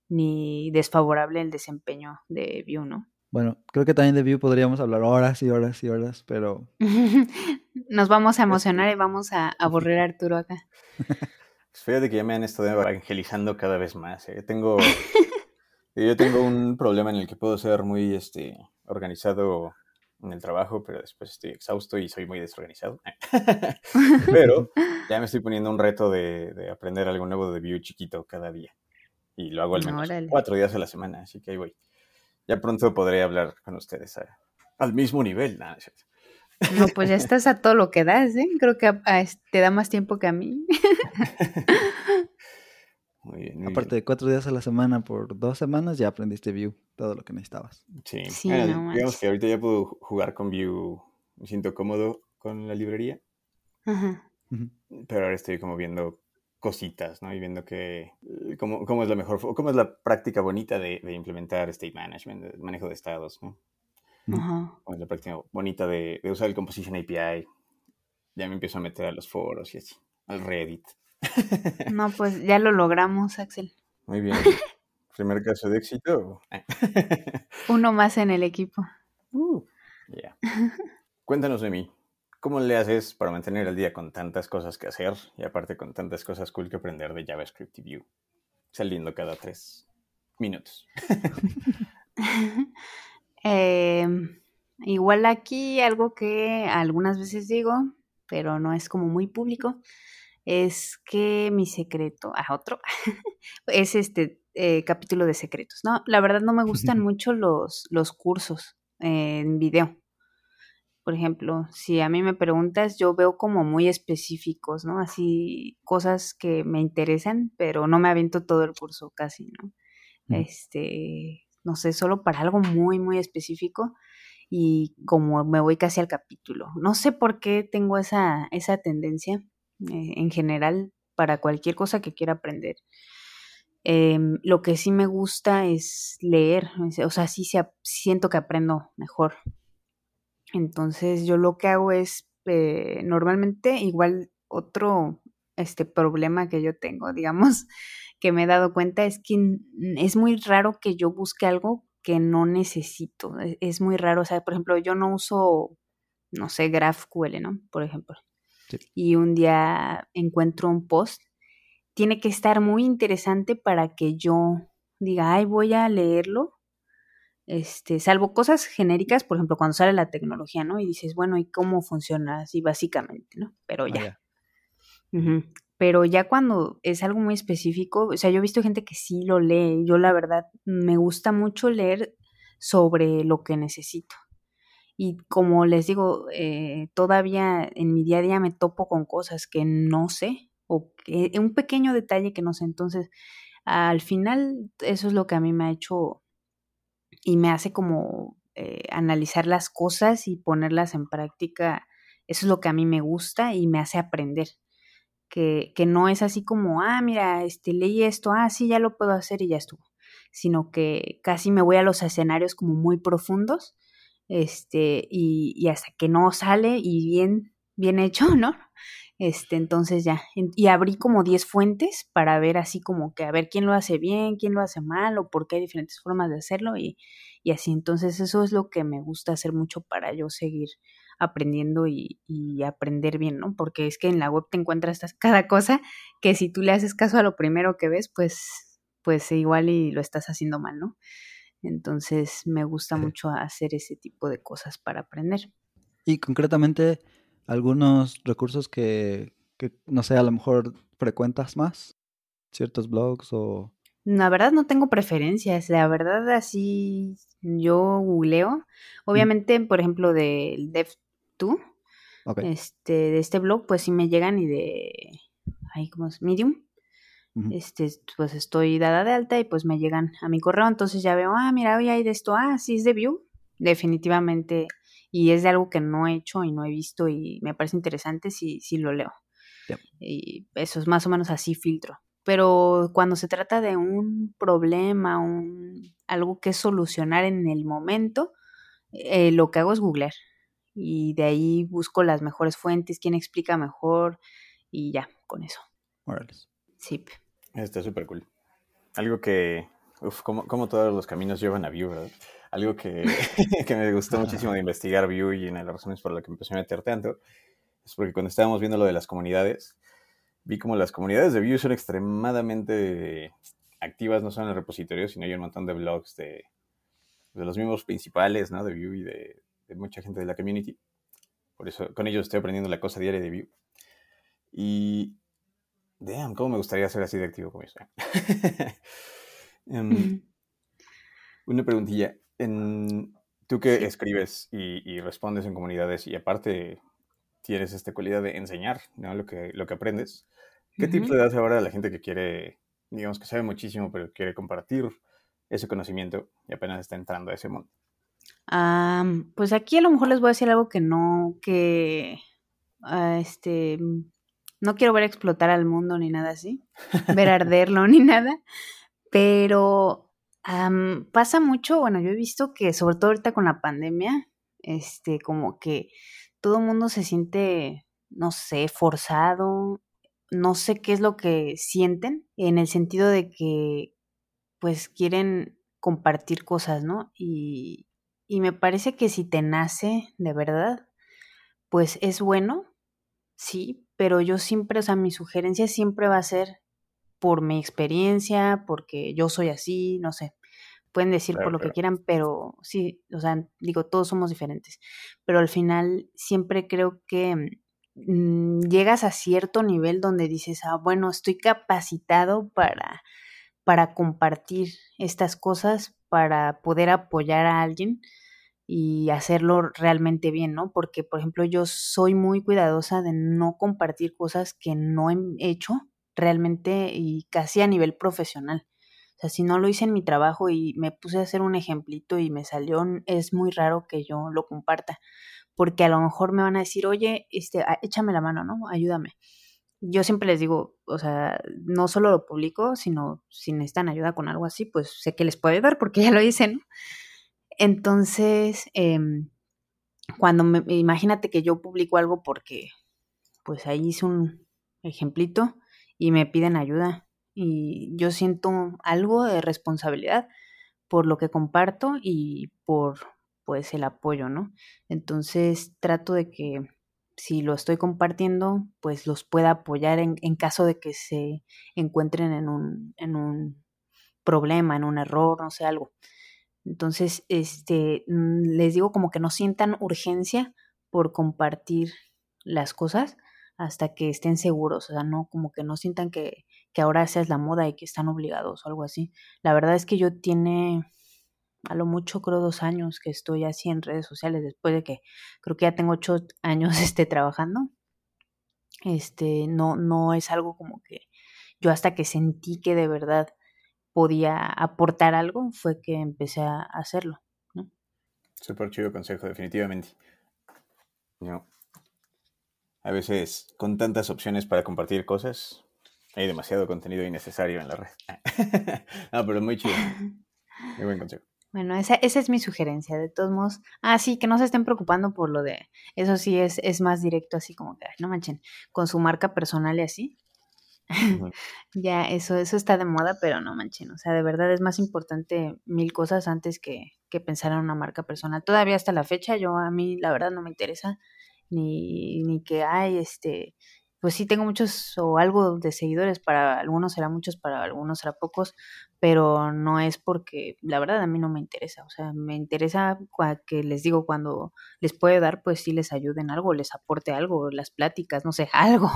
ni desfavorable el desempeño de Vue, ¿no? Bueno, creo que también de Vue podríamos hablar horas y horas y horas, pero... Nos vamos a emocionar y vamos a aburrir a Arturo acá. Pues fíjate que ya me han estado evangelizando cada vez más. ¿eh? Tengo... Yo tengo un problema en el que puedo ser muy este, organizado en el trabajo, pero después estoy exhausto y soy muy desorganizado. pero ya me estoy poniendo un reto de, de aprender algo nuevo de Vue chiquito cada día y lo hago al menos cuatro días a la semana, así que ahí voy. Ya pronto podré hablar con ustedes al mismo nivel. No, pues ya estás a todo lo que das, ¿eh? Creo que te da más tiempo que a mí. Muy bien. Aparte de cuatro días a la semana por dos semanas, ya aprendiste Vue, todo lo que necesitabas. Sí, sí digamos que ahorita ya puedo jugar con Vue, me siento cómodo con la librería. Ajá. Pero ahora estoy como viendo cositas, ¿no? Y viendo que, eh, cómo, cómo es la mejor, cómo es la práctica bonita de, de implementar state management, el manejo de estados, ¿no? Ajá. Cómo es la práctica bonita de, de, usar el Composition API. Ya me empiezo a meter a los foros y así, al Reddit. No, pues ya lo logramos, Axel. Muy bien. Primer caso de éxito. Uno más en el equipo. Uh, Cuéntanos de mí. ¿Cómo le haces para mantener el día con tantas cosas que hacer y aparte con tantas cosas cool que aprender de JavaScript y Vue? Saliendo cada tres minutos. Em, igual aquí algo que algunas veces digo, pero no es como muy público, es que mi secreto, a ah, otro, es este eh, capítulo de secretos, ¿no? La verdad no me gustan mucho los, los cursos en video. Por ejemplo, si a mí me preguntas, yo veo como muy específicos, ¿no? Así cosas que me interesan, pero no me aviento todo el curso casi, ¿no? Este, no sé, solo para algo muy, muy específico y como me voy casi al capítulo. No sé por qué tengo esa, esa tendencia eh, en general para cualquier cosa que quiera aprender. Em, lo que sí me gusta es leer, o sea, sí siento que aprendo mejor. Entonces yo lo que hago es, eh, normalmente igual otro este problema que yo tengo, digamos, que me he dado cuenta es que es muy raro que yo busque algo que no necesito. E, es muy raro, o sea, por ejemplo, yo no uso, no sé, GraphQL, ¿no? Por ejemplo. Y un día encuentro un post, tiene que estar muy interesante para que yo diga, ay, voy a leerlo. Este, salvo cosas genéricas, por ejemplo, cuando sale la tecnología, ¿no? Y dices, bueno, ¿y cómo funciona así básicamente, ¿no? Pero ah, ya. Pero ya cuando es algo muy específico, o sea, yo he visto gente que sí lo lee. Yo la verdad me gusta mucho leer sobre lo que necesito. Y como les digo, eh, todavía en mi día a día me topo con cosas que no sé o que, un pequeño detalle que no sé. Entonces, al final, eso es lo que a mí me ha hecho y me hace como eh, analizar las cosas y ponerlas en práctica. Eso es lo que a mí me gusta y me hace aprender que, que no es así como, ah, mira, este, leí esto, ah, sí, ya lo puedo hacer y ya estuvo, sino que casi me voy a los escenarios como muy profundos, este, y, y hasta que no sale y bien, bien hecho, ¿no? Este, entonces ya, y abrí como 10 fuentes para ver así como que a ver quién lo hace bien, quién lo hace mal o por qué hay diferentes formas de hacerlo y, y así. Entonces eso es lo que me gusta hacer mucho para yo seguir aprendiendo y, aprender bien, ¿no? Porque es que en la web te encuentras cada cosa que si tú le haces caso a lo primero que ves, pues, pues igual y lo estás haciendo mal, ¿no? Entonces me gusta mucho hacer ese tipo de cosas para aprender. Y concretamente, algunos recursos que, que no sé, a lo mejor frecuentas más, ciertos blogs o... La verdad no tengo preferencias, la verdad así yo googleo. Obviamente, por ejemplo, del Dev tú, este, de este blog, pues sí me llegan y de, ahí como es, Medium, este, pues estoy dada de alta y pues me llegan a mi correo, entonces ya veo, ah, mira, hoy hay de esto, ah, sí es de View, definitivamente, y es de algo que no he hecho y no he visto y me parece interesante, si lo leo. Y eso es más o menos así filtro. Pero cuando se trata de un problema, un, algo que solucionar en el momento, eh, lo que hago es googlear y de ahí busco las mejores fuentes, quién explica mejor y ya, con eso. Sí. Está súper cool. Algo que, uff, como, como, todos los caminos llevan a Vue, ¿verdad? Algo que, que me gustó muchísimo de investigar Vue y una de las razones por las que empecé a meter tanto es porque cuando estábamos viendo lo de las comunidades, vi como las comunidades de Vue son extremadamente activas, no solo en el repositorio, sino hay un montón de blogs de, de los mismos principales, ¿no? De Vue y de, de mucha gente de la community. Por eso con ellos estoy aprendiendo la cosa diaria de Vue. Y, damn, cómo me gustaría ser así de activo como eso. Em, una preguntilla. En, tú que escribes y, respondes en comunidades y aparte tienes esta cualidad de enseñar ¿no? lo, que, lo que aprendes, ¿qué tips le das ahora a la gente que quiere, digamos que sabe muchísimo, pero quiere compartir ese conocimiento y apenas está entrando a ese mundo? pues aquí a lo mejor les voy a decir algo que no, que, ah, este, no quiero ver explotar al mundo ni nada así, ver arderlo ni nada, pero pasa mucho, bueno, yo he visto que sobre todo ahorita con la pandemia, este, como que todo el mundo se siente, no sé, forzado, no sé qué es lo que sienten, en el sentido de que, pues, quieren compartir cosas, ¿no? Y, y me parece que si te nace de verdad, pues es bueno, sí, pero yo siempre, o sea, mi sugerencia siempre va a ser por mi experiencia, porque yo soy así, no sé. Pueden decir por lo que quieran, pero sí, o sea, digo, todos somos diferentes. Pero al final siempre creo que mm, llegas a cierto nivel donde dices, ah, bueno, estoy capacitado para, para compartir estas cosas, para poder apoyar a alguien y hacerlo realmente bien, ¿no? Porque, por ejemplo, yo soy muy cuidadosa de no compartir cosas que no he hecho realmente y casi a nivel profesional. O sea, si no lo hice en mi trabajo y me puse a hacer un ejemplito y me salió, es muy raro que yo lo comparta, porque a lo mejor me van a decir, oye, este, échame la mano, ¿no? Ayúdame. Yo siempre les digo, o sea, no solo lo publico, sino si necesitan ayuda con algo así, pues sé que les puedo ayudar porque ya lo hice, ¿no? Entonces, em, cuando me, imagínate que yo publico algo porque pues ahí hice un ejemplito y me piden ayuda y yo siento algo de responsabilidad por lo que comparto y por pues el apoyo, ¿no? Entonces trato de que si lo estoy compartiendo, pues los pueda apoyar en, en caso de que se encuentren en un, en un problema, en un error, no sé, algo. Entonces, este, mm, les digo como que no sientan urgencia por compartir las cosas hasta que estén seguros, o sea, no como que no sientan que, que ahora esa es la moda y que están obligados o algo así. La verdad es que yo tiene a lo mucho creo dos años que estoy así en redes sociales después de que creo que ya tengo ocho años este, trabajando. Este, no, no es algo como que yo hasta que sentí que de verdad podía aportar algo, fue que empecé a hacerlo. ¿no? Súper chido consejo, definitivamente. A veces, con tantas opciones para compartir cosas, hay demasiado contenido innecesario en la red. no, pero muy chido. Muy buen consejo. Bueno, esa, esa, es mi sugerencia, de todos modos. Ah, sí, que no se estén preocupando por lo de... Eso sí es, es más directo, así como que, no manchen, con su marca personal y así. ya, eso, eso está de moda, pero no manchen. O sea, de verdad es más importante mil cosas antes que, que pensar en una marca personal. Todavía hasta la fecha, yo a mí la verdad no me interesa ni, ni que hay este pues sí tengo muchos o algo de seguidores, para algunos será muchos, para algunos será pocos, pero no es porque la verdad a mí no me interesa, o sea, me interesa que les digo cuando les puede dar, pues sí les ayuden algo, les aporte algo, las pláticas, no sé, algo,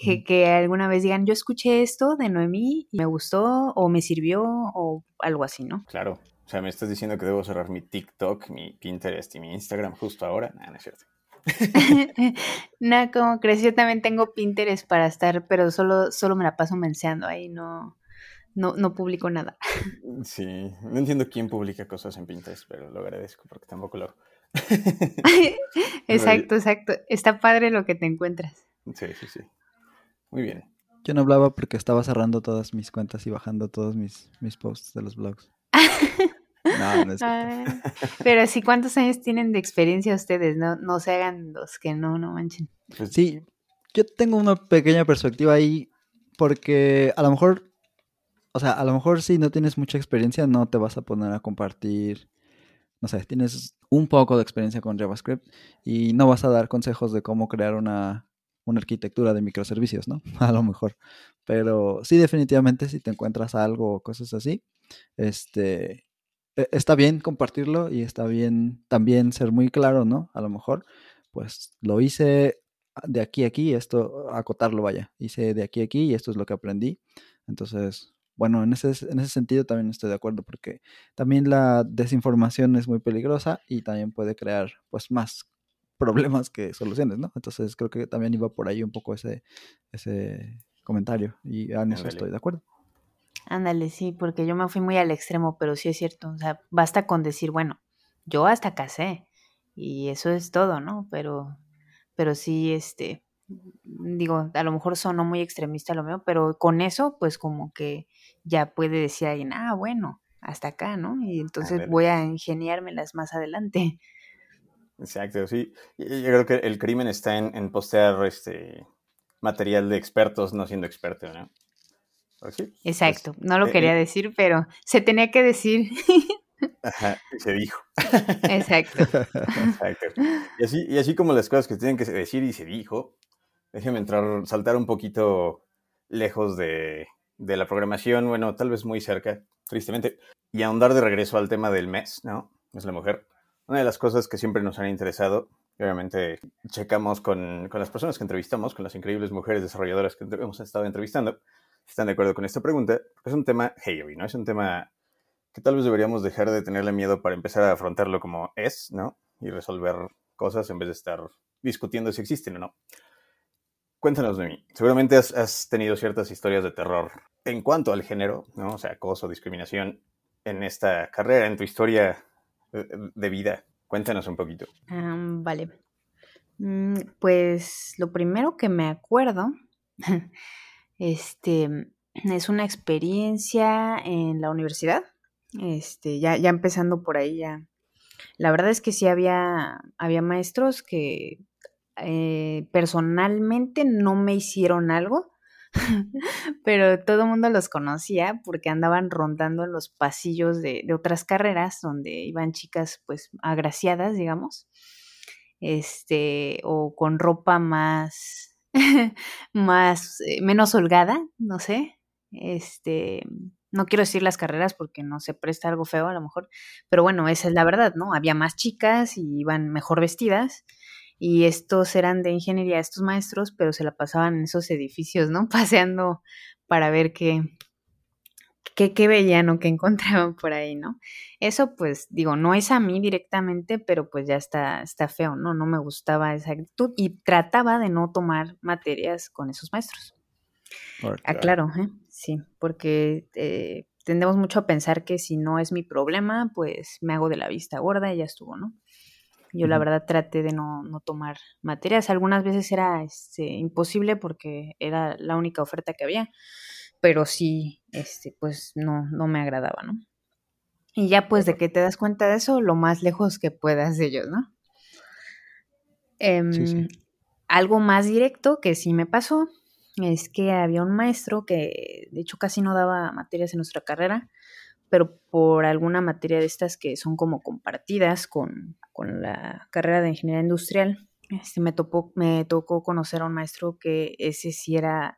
que, que alguna vez digan, yo escuché esto de Noemí y me gustó o me sirvió o algo así, ¿no? Claro, o sea, me estás diciendo que debo cerrar mi TikTok, mi Pinterest y mi Instagram justo ahora, no, no es cierto. no, como crees, yo también tengo Pinterest para estar, pero solo, solo me la paso menseando ahí, no, no, no publico nada. Sí, no entiendo quién publica cosas en Pinterest, pero lo agradezco porque tampoco lo hago. exacto, exacto. Está padre lo que te encuentras. Sí, sí, sí. Muy bien. Yo no hablaba porque estaba cerrando todas mis cuentas y bajando todos mis, mis posts de los blogs. No, no es Pero sí, ¿cuántos años tienen de experiencia ustedes? No, no se hagan los que no, no manchen. Pues sí, yo tengo una pequeña perspectiva ahí porque a lo mejor, o sea, a lo mejor si no tienes mucha experiencia no te vas a poner a compartir, no sé, tienes un poco de experiencia con JavaScript y no vas a dar consejos de cómo crear una, una arquitectura de microservicios, ¿no? A lo mejor. Pero sí, definitivamente si te encuentras algo o cosas así, este, e, está bien compartirlo y está bien también ser muy claro, ¿no? A lo mejor, pues lo hice de aquí a aquí, esto, acotarlo vaya, hice de aquí a aquí y esto es lo que aprendí. Entonces, bueno, en ese, en ese sentido también estoy de acuerdo porque también la desinformación es muy peligrosa y también puede crear pues más problemas que soluciones, ¿no? Entonces creo que también iba por ahí un poco ese, ese comentario y en eso estoy de acuerdo. Ándale, sí, porque yo me fui muy al extremo, pero sí es cierto, o sea, basta con decir, bueno, yo hasta casé y eso es todo, ¿no? Pero, pero sí, este, digo, a lo mejor sonó muy extremista lo mío, pero con eso, pues como que ya puede decir alguien, ah, bueno, hasta acá, ¿no? Y entonces voy a ingeniármelas más adelante. Exacto, sí. Yo creo que el crimen está en, en postear este material de expertos no siendo experto, ¿no? Exacto, no lo eh, quería eh. decir, pero se tenía que decir. Ajá, se dijo. Exacto. Exacto. Y así, y así como las cosas que tienen que decir y se dijo, déjeme entrar, saltar un poquito lejos de, de la programación, bueno, tal vez muy cerca, tristemente, y ahondar de regreso al tema del mes, ¿no? Es la mujer. Una de las cosas que siempre nos han interesado, obviamente checamos con, con, las personas que entrevistamos, con las increíbles mujeres desarrolladoras que hemos estado entrevistando, están de acuerdo con esta pregunta, es un tema heavy, ¿no? Es un tema que tal vez deberíamos dejar de tenerle miedo para empezar a afrontarlo como es, ¿no? Y resolver cosas en vez de estar discutiendo si existen o no. Cuéntanos de mí. Seguramente has, has, tenido ciertas historias de terror en cuanto al género, ¿no? O sea, acoso, discriminación en esta carrera, en tu historia de vida. Cuéntanos un poquito. Vale. Mm, pues lo primero que me acuerdo, este, es una experiencia en la universidad. Este, ya, ya empezando por ahí, ya. La verdad es que sí había, había maestros que eh, personalmente no me hicieron algo, pero todo el mundo los conocía porque andaban rondando en los pasillos de, de, otras carreras donde iban chicas pues agraciadas, digamos, este, o con ropa más, más, eh, menos holgada, no sé, este, no quiero decir las carreras porque no se presta algo feo a lo mejor, pero bueno, esa es la verdad, ¿no? Había más chicas y iban mejor vestidas y estos eran de ingeniería, estos maestros, pero se la pasaban en esos edificios, ¿no? Paseando para ver qué, qué, qué veían o qué encontraban por ahí, ¿no? Eso, pues, digo, no es a mí directamente, pero pues ya está, está feo, ¿no? No me gustaba esa actitud y trataba de no tomar materias con esos maestros. Aclaro, ¿eh? Sí, porque eh, tendemos mucho a pensar que si no es mi problema, pues me hago de la vista gorda y ya estuvo, ¿no? Yo la verdad traté de no, no tomar materias. Algunas veces era este, imposible porque era la única oferta que había, pero sí, este, pues no, no me agradaba, ¿no? Y ya pues de que te das cuenta de eso, lo más lejos que puedas de ellos, ¿no? Eh, sí, sí. Algo más directo que sí me pasó es que había un maestro que de hecho casi no daba materias en nuestra carrera, pero por alguna materia de estas que son como compartidas con, con la carrera de ingeniería industrial, este, me, topó, me tocó conocer a un maestro que ese sí era,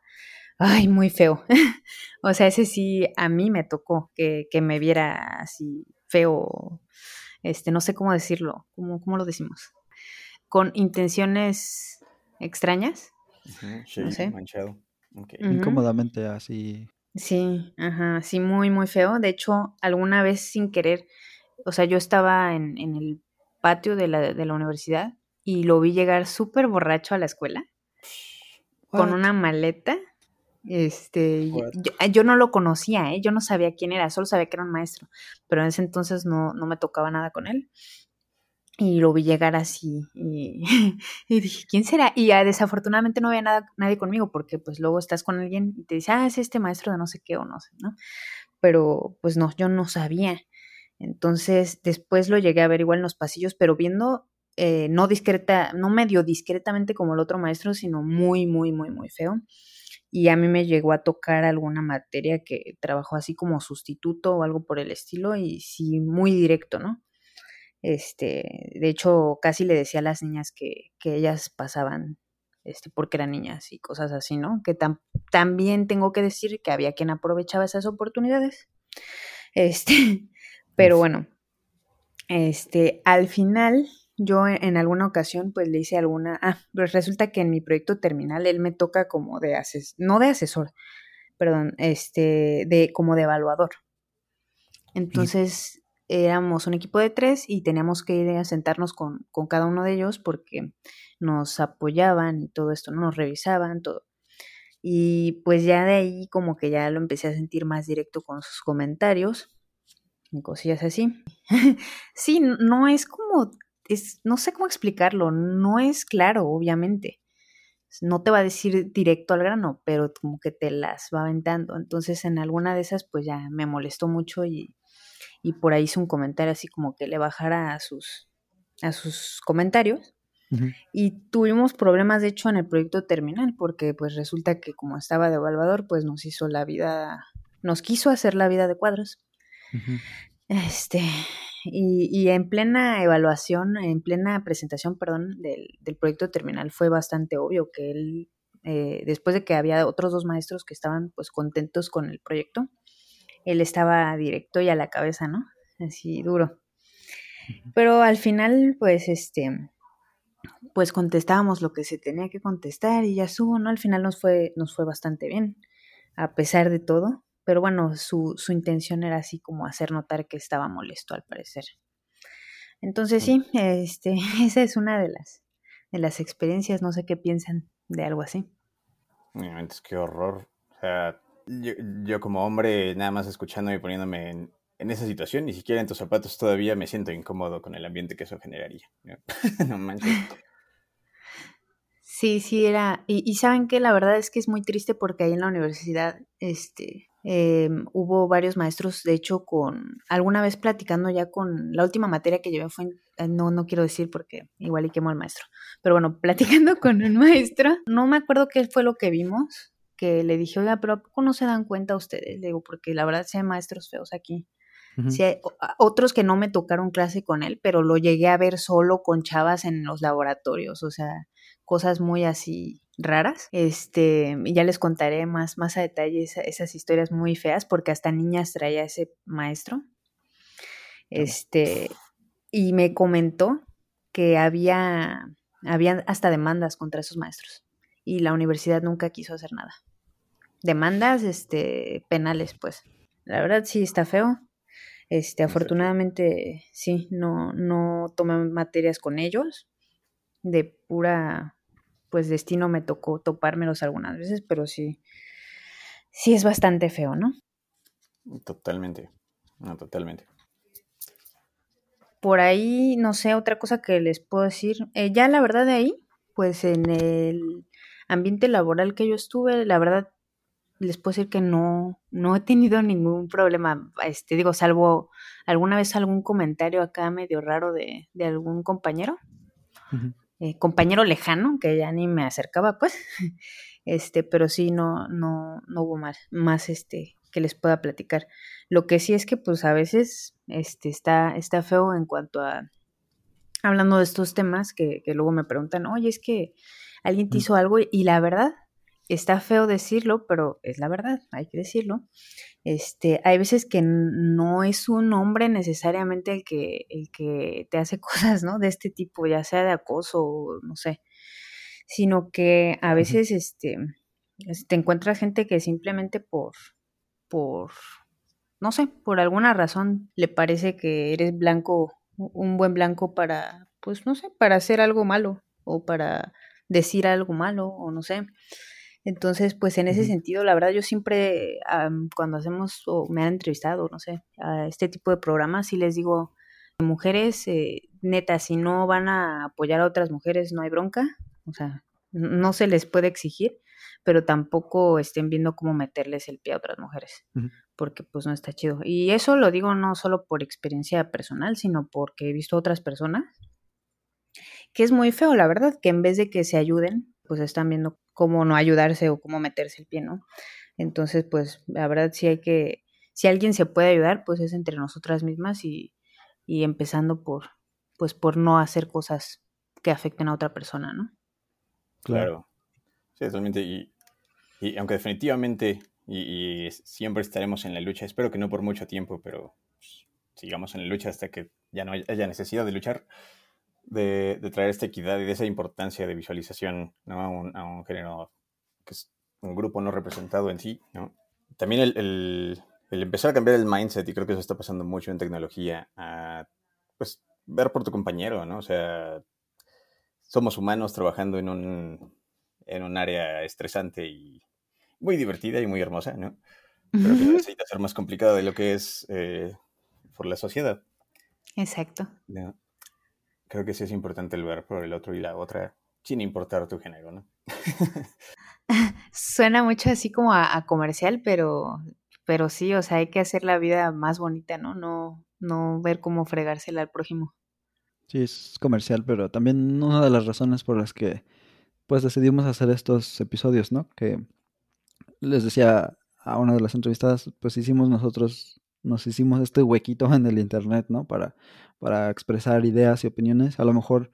ay, muy feo. o sea, ese sí a mí me tocó que, que, me viera así feo, este, no sé cómo decirlo, ¿cómo, cómo lo decimos? Con intenciones extrañas. Uh -huh, sí, no sé. manchado. Okay. Uh -huh. Incómodamente así. Sí, ajá, sí, muy, muy feo. De hecho, alguna vez sin querer, o sea, yo estaba en, en el patio de la, de la, universidad y lo vi llegar súper borracho a la escuela What? con una maleta. Este, yo, yo, no lo conocía, ¿eh? yo no sabía quién era, solo sabía que era un maestro, pero en ese entonces no, no me tocaba nada con él y lo vi llegar así y, dije, ¿quién será? Y ya, desafortunadamente no había nada, nadie conmigo porque pues luego estás con alguien y te dice, ah, es este maestro de no sé qué o no sé, ¿no? Pero pues no, yo no sabía. Entonces después lo llegué a ver igual en los pasillos, pero viendo eh, no discreta, no medio discretamente como el otro maestro, sino muy, muy, muy, muy feo. Y a mí me llegó a tocar alguna materia que trabajó así como sustituto o algo por el estilo y sí, muy directo, ¿no? Este, de hecho, casi le decía a las niñas que, que ellas pasaban este, porque eran niñas y cosas así, ¿no? Que tam también tengo que decir que había quien aprovechaba esas oportunidades. Este, pero bueno, este, al final yo en alguna ocasión pues le hice alguna, ah, pues resulta que en mi proyecto terminal él me toca como de asesor, no de asesor, perdón, este, de como de evaluador. Entonces, éramos un equipo de tres y teníamos que ir a sentarnos con, con, cada uno de ellos porque nos apoyaban y todo esto, ¿no? nos revisaban, todo. Y pues ya de ahí como que ya lo empecé a sentir más directo con sus comentarios y cosillas así. sí, no es como, es, no sé cómo explicarlo, no es claro, obviamente. No te va a decir directo al grano, pero como que te las va aventando. Entonces en alguna de esas pues ya me molestó mucho y, y por ahí hizo un comentario así como que le bajara a sus, a sus comentarios. Uh -huh. Y tuvimos problemas, de hecho, en el proyecto terminal, porque pues resulta que como estaba de evaluador, pues nos hizo la vida, nos quiso hacer la vida de cuadros. Uh -huh. Este, y, en plena evaluación, en plena presentación, perdón, del, del proyecto terminal fue bastante obvio que él, eh, después de que había otros dos maestros que estaban pues contentos con el proyecto, él estaba directo y a la cabeza, ¿no? Así duro. Pero al final, pues, este, pues contestábamos lo que se tenía que contestar y ya subo, ¿no? Al final nos fue, nos fue bastante bien, a pesar de todo. Pero bueno, su, su intención era así como hacer notar que estaba molesto al parecer. Entonces sí, este, esa es una de las, de las experiencias, no sé qué piensan de algo así. Es qué horror. O sea, yo, como hombre, nada más escuchando y poniéndome en, esa situación, ni siquiera en tus zapatos todavía me siento incómodo con el ambiente que eso generaría. no manches. Sí, sí, era. Y, saben que la verdad es que es muy triste porque ahí en la universidad, este, eh, hubo varios maestros, de hecho, con alguna vez platicando ya con la última materia que llevé fue, no, no quiero decir porque igual y quemo al maestro, pero bueno, platicando con un maestro, no me acuerdo qué fue lo que vimos, que le dije, oiga, pero ¿a poco no se dan cuenta ustedes? Le digo, porque la verdad sí hay maestros feos aquí. Sí hay otros que no me tocaron clase con él, pero lo llegué a ver solo con chavas en los laboratorios, o sea, cosas muy así raras. Este, ya les contaré más, más a detalle esas historias muy feas, porque hasta niñas traía ese maestro. Este, y me comentó que había, había hasta demandas contra esos maestros. Y la universidad nunca quiso hacer nada. Demandas, este, penales, pues. La verdad sí está feo. Este, afortunadamente, sí, no, no tomé materias con ellos. De pura pues destino me tocó topármelos algunas veces, pero sí, sí es bastante feo, ¿no? Totalmente, no, totalmente. Por ahí, no sé, otra cosa que les puedo decir, eh, ya la verdad de ahí, pues en el ambiente laboral que yo estuve, la verdad les puedo decir que no, no he tenido ningún problema, este, digo, salvo alguna vez algún comentario acá medio raro de, de algún compañero, eh, compañero lejano, que ya ni me acercaba, pues, este, pero sí, no, no, no hubo más, más, este, que les pueda platicar. Lo que sí es que, pues, a veces, este, está, está feo en cuanto a, hablando de estos temas, que, que luego me preguntan, oye, es que alguien te hizo algo, y la verdad, está feo decirlo, pero es la verdad, hay que decirlo. Este, hay veces que no es un hombre necesariamente el que, el que te hace cosas, ¿no? De este tipo, ya sea de acoso, no sé, sino que a veces, este, te encuentras gente que simplemente por, por, no sé, por alguna razón le parece que eres blanco, un buen blanco para, pues, no sé, para hacer algo malo o para decir algo malo o no sé. Entonces, pues en ese sentido, la verdad, yo siempre, cuando hacemos o me han entrevistado, no sé, a este tipo de programas, sí les digo, mujeres, eh, neta, si no van a apoyar a otras mujeres, no hay bronca, o sea, no se les puede exigir, pero tampoco estén viendo cómo meterles el pie a otras mujeres, porque pues no está chido. Y eso lo digo no solo por experiencia personal, sino porque he visto a otras personas, que es muy feo, la verdad, que en vez de que se ayuden, pues están viendo cómo no ayudarse o cómo meterse el pie, ¿no? Entonces, pues la verdad sí hay que, si alguien se puede ayudar, pues es entre nosotras mismas y, y empezando por, pues por no hacer cosas que afecten a otra persona, ¿no? Claro. Sí, totalmente. Y, y aunque definitivamente y, siempre estaremos en la lucha, espero que no por mucho tiempo, pero pues, sigamos en la lucha hasta que ya no haya necesidad de luchar de, traer esta equidad y de esa importancia de visualización a, un, género que es un grupo no representado en sí. ¿no? También el, empezar a cambiar el mindset, y creo que eso está pasando mucho en tecnología, a pues ver por tu compañero, ¿no? O sea, somos humanos trabajando en un, en un área estresante y muy divertida y muy hermosa, ¿no? Pero que necesita ser más complicado de lo que es eh, por la sociedad. Exacto creo que sí es importante el ver por el otro y la otra, sin importar tu género, ¿no? Suena mucho así como a, comercial, pero, pero sí, o sea, hay que hacer la vida más bonita, ¿no? No, no ver cómo fregársela al prójimo. Sí, es comercial, pero también una de las razones por las que pues decidimos hacer estos episodios, ¿no? Que les decía a una de las entrevistadas, pues hicimos nosotros nos hicimos este huequito en el internet, ¿no? Para, para expresar ideas y opiniones, a lo mejor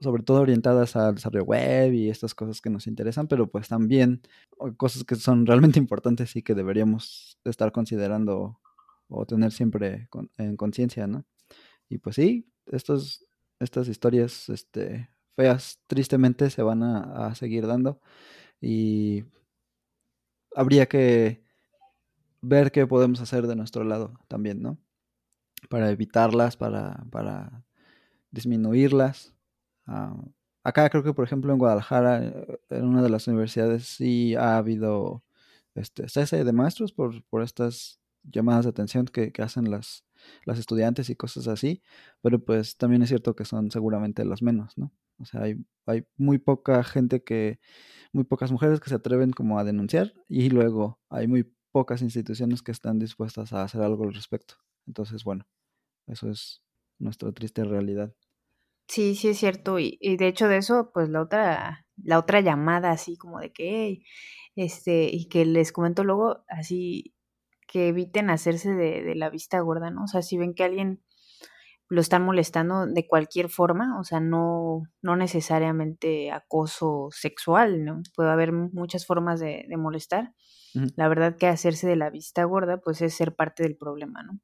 sobre todo orientadas al desarrollo web y estas cosas que nos interesan, pero pues también cosas que son realmente importantes y que deberíamos estar considerando o tener siempre en conciencia, ¿no? Y pues sí, estas historias este, feas tristemente se van a, seguir dando y habría que ver qué podemos hacer de nuestro lado también, ¿no? Para evitarlas, para, para disminuirlas. Ah, acá creo que, por ejemplo, en Guadalajara, eh, en una de las universidades, sí ha habido este, cese de maestros por, por estas llamadas de atención que, hacen las, las estudiantes y cosas así, pero pues también es cierto que son seguramente las menos, ¿no? O sea, hay, hay muy poca gente que, muy pocas mujeres que se atreven como a denunciar y luego hay muy pocas instituciones que están dispuestas a hacer algo al respecto. Entonces, bueno, eso es nuestra triste realidad. Sí, sí es cierto. Y, de hecho de eso, pues la otra, la otra llamada así como de que, este, y que les comento luego, así, que eviten hacerse de, la vista gorda, ¿no? O sea, si ven que alguien lo están molestando de cualquier forma, o sea, no, no necesariamente acoso sexual, ¿no? Puede haber muchas formas de, molestar. La verdad que hacerse de la vista gorda, pues es ser parte del problema, ¿no?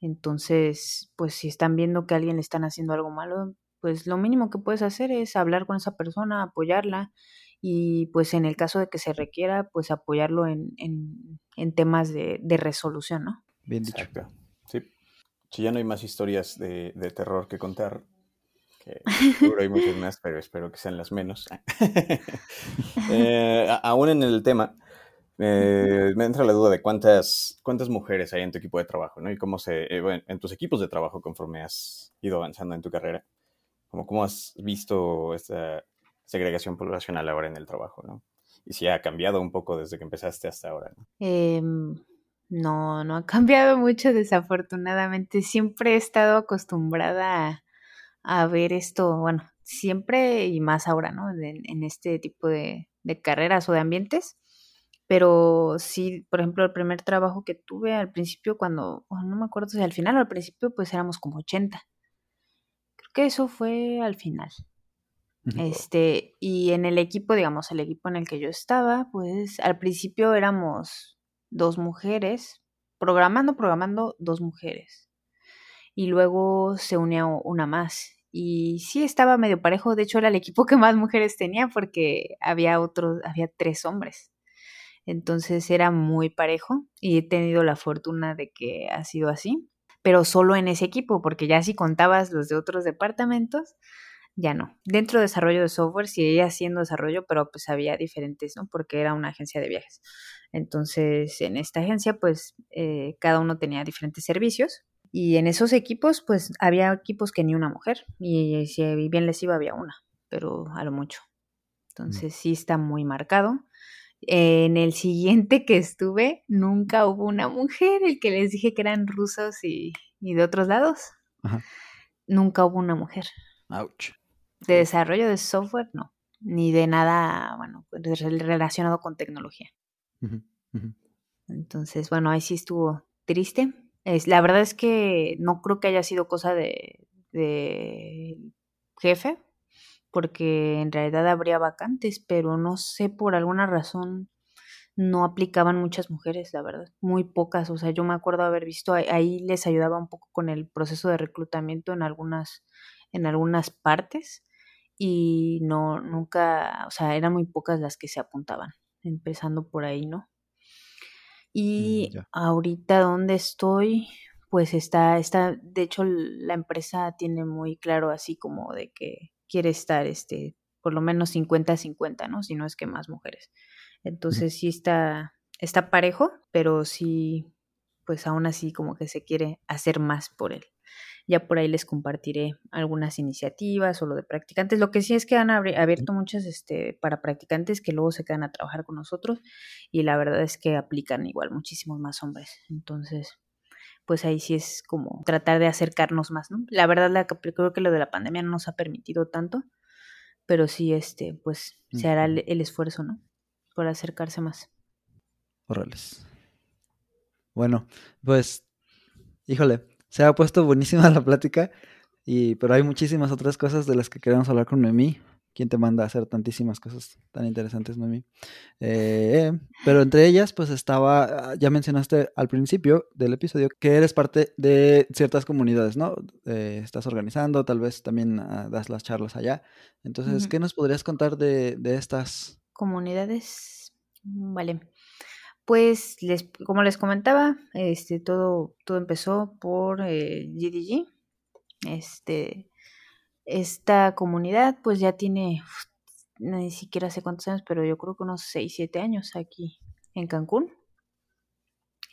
Entonces, pues si están viendo que a alguien le están haciendo algo malo, pues lo mínimo que puedes hacer es hablar con esa persona, apoyarla y pues en el caso de que se requiera, pues apoyarlo en, en, temas de, resolución, ¿no? Bien dicho. Sí. Si ya no hay más historias de, terror que contar, que seguro hay muchas más, pero espero que sean las menos. Eh, aún en el tema, me entra la duda de cuántas, cuántas mujeres hay en tu equipo de trabajo, ¿no? Y cómo se, eh, en tus equipos de trabajo conforme has ido avanzando en tu carrera. Como, ¿Cómo has visto esta, segregación poblacional ahora en el trabajo, ¿no? Y si ha cambiado un poco desde que empezaste hasta ahora, ¿no? Em, no, no ha cambiado mucho desafortunadamente. Siempre he estado acostumbrada a, ver esto, bueno, siempre y más ahora, ¿no? En, este tipo de, carreras o de ambientes. Pero sí, por ejemplo, el primer trabajo que tuve al principio, cuando, no me acuerdo si al final o al principio, pues éramos como 80. Creo que eso fue al final. Este, y en el equipo, digamos, el equipo en el que yo estaba, pues al principio éramos dos mujeres, programando, programando dos mujeres. Y luego se unía una más. Y sí estaba medio parejo, de hecho era el equipo que más mujeres tenía porque había otros, había tres hombres. Entonces era muy parejo y he tenido la fortuna de que ha sido así, pero solo en ese equipo, porque ya si contabas los de otros departamentos, ya no. Dentro de desarrollo de software seguía haciendo desarrollo, pero pues había diferentes, ¿no? Porque era una agencia de viajes. Entonces, en esta agencia, pues eh, cada uno tenía diferentes servicios. Y en esos equipos, pues había equipos que ni una mujer. Y si bien les iba, había una, pero a lo mucho. Entonces, sí está muy marcado. En el siguiente que estuve, nunca hubo una mujer, el que les dije que eran rusos y, de otros lados. Nunca hubo una mujer. Ouch de desarrollo de software, no, ni de nada, bueno, relacionado con tecnología. Entonces, bueno, ahí sí estuvo triste. Es, la verdad es que no creo que haya sido cosa de, de jefe, porque en realidad habría vacantes, pero no sé por alguna razón no aplicaban muchas mujeres, la verdad, muy pocas. O sea, yo me acuerdo haber visto ahí les ayudaba un poco con el proceso de reclutamiento en algunas en algunas partes, y no, nunca, o sea, eran muy pocas las que se apuntaban, empezando por ahí, ¿no? Y mm, ahorita donde estoy, pues está, está, de hecho la empresa tiene muy claro así como de que quiere estar, este, por lo menos 50-50, ¿no? Si no es que más mujeres. Entonces sí está, está parejo, pero sí, pues aún así como que se quiere hacer más por él. Ya por ahí les compartiré algunas iniciativas o lo de practicantes. Lo que sí es que han abierto muchas este, para practicantes que luego se quedan a trabajar con nosotros y la verdad es que aplican igual muchísimos más hombres. Entonces, pues ahí sí es como tratar de acercarnos más, ¿no? La verdad, la, creo que lo de la pandemia no nos ha permitido tanto, pero sí, este, pues se hará el, esfuerzo, ¿no? Por acercarse más. Órales. Bueno, pues híjole, se ha puesto buenísima la plática, y, pero hay muchísimas otras cosas de las que queremos hablar con Noemí. ¿Quién te manda a hacer tantísimas cosas tan interesantes, Noemí? Eh, pero entre ellas, pues estaba, ah, ya mencionaste al principio del episodio que eres parte de ciertas comunidades, ¿no? Eh, estás organizando, tal vez también ah, das las charlas allá. Entonces, ¿qué nos podrías contar de, de estas comunidades? Vale. Pues les, como les comentaba, este todo, todo empezó por eh, GDG. Este, esta comunidad pues ya tiene ni siquiera sé cuántos años, pero yo creo que unos 6, 7 años aquí en Cancún.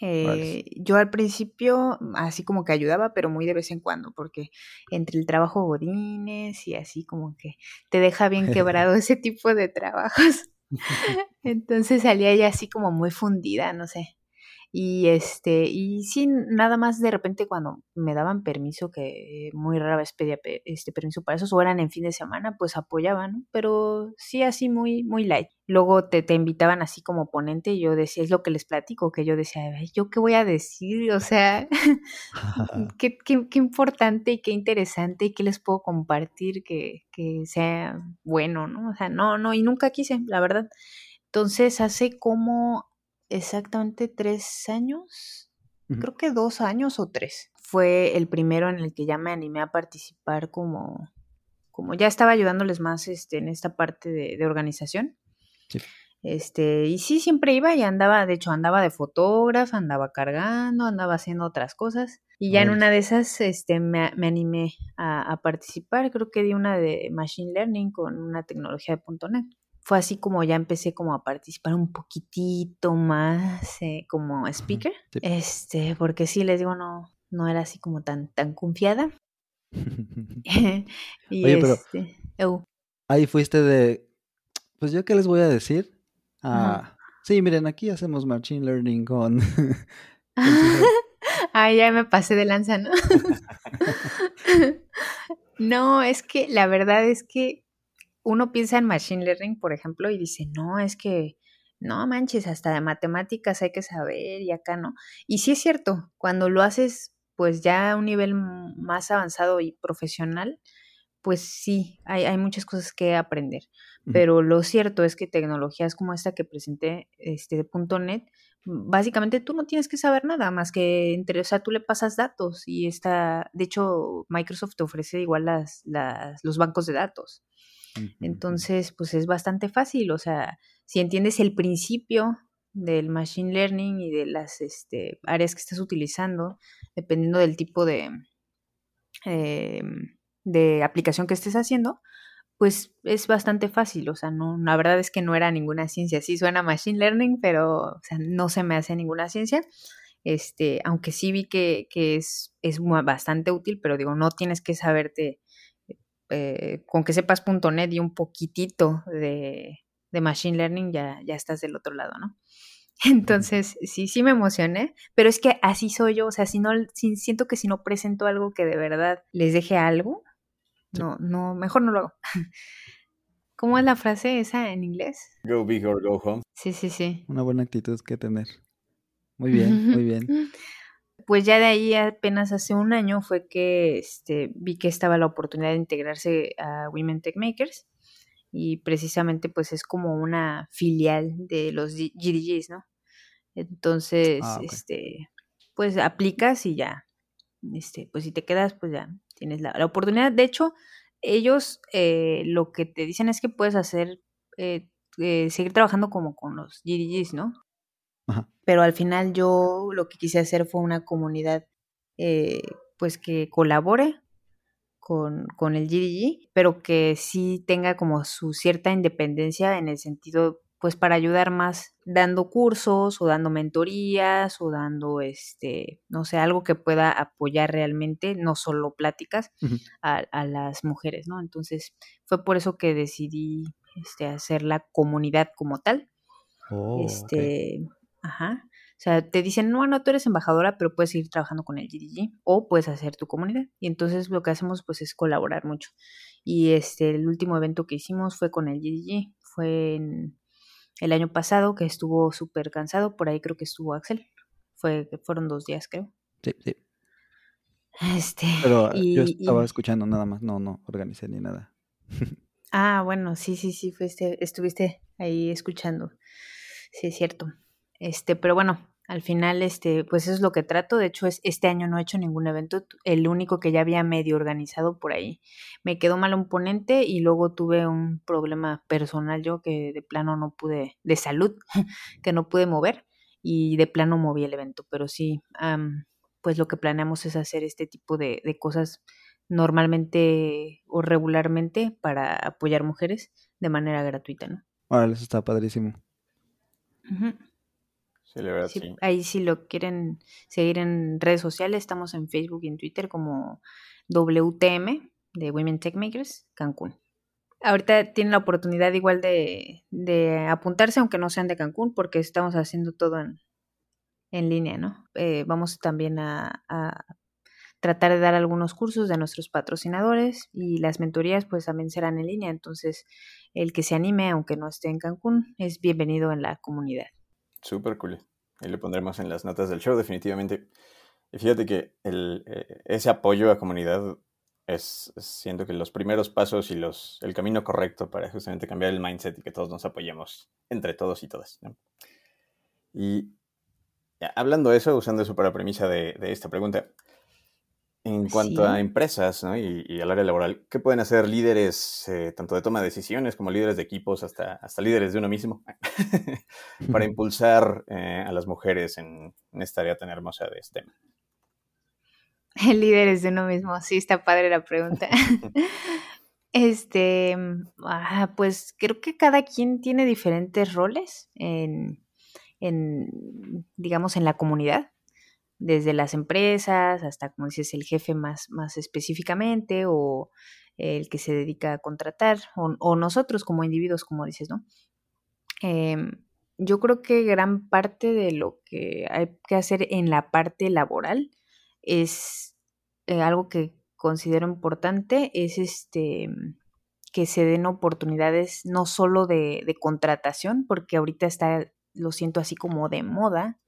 Eh, yo al principio así como que ayudaba, pero muy de vez en cuando, porque entre el trabajo godines y así como que te deja bien quebrado ese tipo de trabajos. Entonces salía ella así como muy fundida, no sé. Y este, y sí, nada más de repente cuando me daban permiso, que muy rara vez pedía este permiso para eso, o eran en fin de semana, pues apoyaban, Pero sí así muy, muy light. Luego te, te invitaban así como ponente y yo decía, es lo que les platico, que yo decía, ¿yo qué voy a decir? O sea, qué, qué, qué, importante y qué interesante y qué les puedo compartir que, que sea bueno, ¿no? O sea, no, no, y nunca quise, la verdad. Entonces hace como exactamente tres años, creo que dos años o tres. Fue el primero en el que ya me animé a participar como, como ya estaba ayudándoles más este, en esta parte de, organización. Este, y sí, siempre iba y andaba, de hecho, andaba de fotógrafa, andaba cargando, andaba haciendo otras cosas. Y ya en una de esas este, me, animé a, a, participar. Creo que di una de Machine Learning con una tecnología de .NET fue así como ya empecé como a participar un poquitito más eh, como speaker, este, porque sí les digo no no era así como tan tan confiada. y Oye, pero este, ahí fuiste de, pues yo qué les voy a decir. Ah, sí, miren, aquí hacemos machine learning con. Ay, ya me pasé de lanza, ¿no? no, es que la verdad es que uno piensa en Machine Learning, por ejemplo, y dice, no, es que, no manches, hasta de matemáticas hay que saber y acá no. Y sí es cierto, cuando lo haces pues ya a un nivel más avanzado y profesional, pues sí, hay, hay muchas cosas que aprender. Pero lo cierto es que tecnologías como esta que presenté, este de .NET, básicamente tú no tienes que saber nada más que entre, o sea, tú le pasas datos y está, de hecho, Microsoft te ofrece igual las, las, los bancos de datos. Entonces, pues es bastante fácil, o sea, si entiendes el principio del machine learning y de las este, áreas que estás utilizando, dependiendo del tipo de, em, de aplicación que estés haciendo, pues es bastante fácil, o sea, no, la verdad es que no era ninguna ciencia, sí suena machine learning, pero no se me hace ninguna ciencia, este, aunque sí vi que, que es, es bastante útil, pero digo, no tienes que saberte eh, con que sepas .NET y un poquitito de, Machine Learning, ya, ya estás del otro lado, ¿no? Entonces, sí, sí me emocioné, pero es que así soy yo, o sea, si no, siento que si no presento algo que de verdad les deje algo, no, no, mejor no lo hago. ¿Cómo es la frase esa en inglés? Go big or go home. Sí, sí, sí. Una buena actitud que tener. Muy bien, muy bien. Pues ya de ahí apenas hace un año fue que este, vi que estaba la oportunidad de integrarse a Women Tech Makers y precisamente pues es como una filial de los GDGs, ¿no? Entonces, ah, este, pues aplicas y ya, este, pues si te quedas, pues ya tienes la, oportunidad. De hecho, ellos eh, lo que te dicen es que puedes hacer, eh, eh, seguir trabajando como con los GDGs, ¿no? Pero al final yo lo que quise hacer fue una comunidad eh, pues que colabore con, con, el GDG, pero que sí tenga como su cierta independencia en el sentido pues para ayudar más dando cursos o dando mentorías o dando este, no sé, algo que pueda apoyar realmente, no solo pláticas a, a, las mujeres, ¿no? Entonces fue por eso que decidí este, hacer la comunidad como tal. Oh, este, Ajá. O sea, te dicen, no, no, tú eres embajadora, pero puedes seguir trabajando con el GDG o puedes hacer tu comunidad. Y entonces lo que hacemos pues es colaborar mucho. Y este, el último evento que hicimos fue con el GDG. Fue en el año pasado que estuvo súper cansado. Por ahí creo que estuvo Axel. Fue, fueron dos días, creo. Sí, sí. Este, Pero yo estaba escuchando nada más, no, no organicé ni nada. ah, bueno, sí, sí, sí, fuiste, estuviste ahí escuchando. Sí, es cierto. Este, pero bueno, al final, este, pues eso es lo que trato. De hecho, es, este año no he hecho ningún evento. El único que ya había medio organizado por ahí. Me quedó mal un ponente y luego tuve un problema personal yo que de plano no pude, de salud, que no pude mover y de plano moví el evento. Pero sí, pues lo que planeamos es hacer este tipo de, cosas normalmente o regularmente para apoyar mujeres de manera gratuita, ¿no? Órale, eso está padrísimo. Sí, la verdad, sí, Ahí si lo quieren seguir en redes sociales, estamos en Facebook y en Twitter como WTM de Women Tech Makers Cancún. Ahorita tienen la oportunidad igual de, de apuntarse, aunque no sean de Cancún, porque estamos haciendo todo en, en línea, ¿no? Eh, vamos también a, a, tratar de dar algunos cursos de nuestros patrocinadores y las mentorías pues también serán en línea, entonces el que se anime, aunque no esté en Cancún, es bienvenido en la comunidad. Súper cool. Ahí lo pondremos en las notas del show, definitivamente. Y fíjate que el, eh, ese apoyo a comunidad es, siento que los primeros pasos y los, el camino correcto para justamente cambiar el mindset y que todos nos apoyemos entre todos y todas. Y hablando de eso, usando eso para premisa de, de esta pregunta, en cuanto a empresas ¿no? y, al área laboral, ¿qué pueden hacer líderes eh, tanto de toma de decisiones como líderes de equipos, hasta, hasta líderes de uno mismo, para impulsar eh, a las mujeres en, esta área tan hermosa de STEM? Líderes de uno mismo, sí, está padre la pregunta. este, ah, pues creo que cada quien tiene diferentes roles en, en digamos, en la comunidad desde las empresas hasta, como dices, el jefe más, más específicamente o el que se dedica a contratar o, nosotros como individuos, como dices, ¿no? Em, yo creo que gran parte de lo que hay que hacer en la parte laboral es eh, algo que considero importante, es este que se den oportunidades no solo de, de contratación, porque ahorita está, lo siento así como de moda,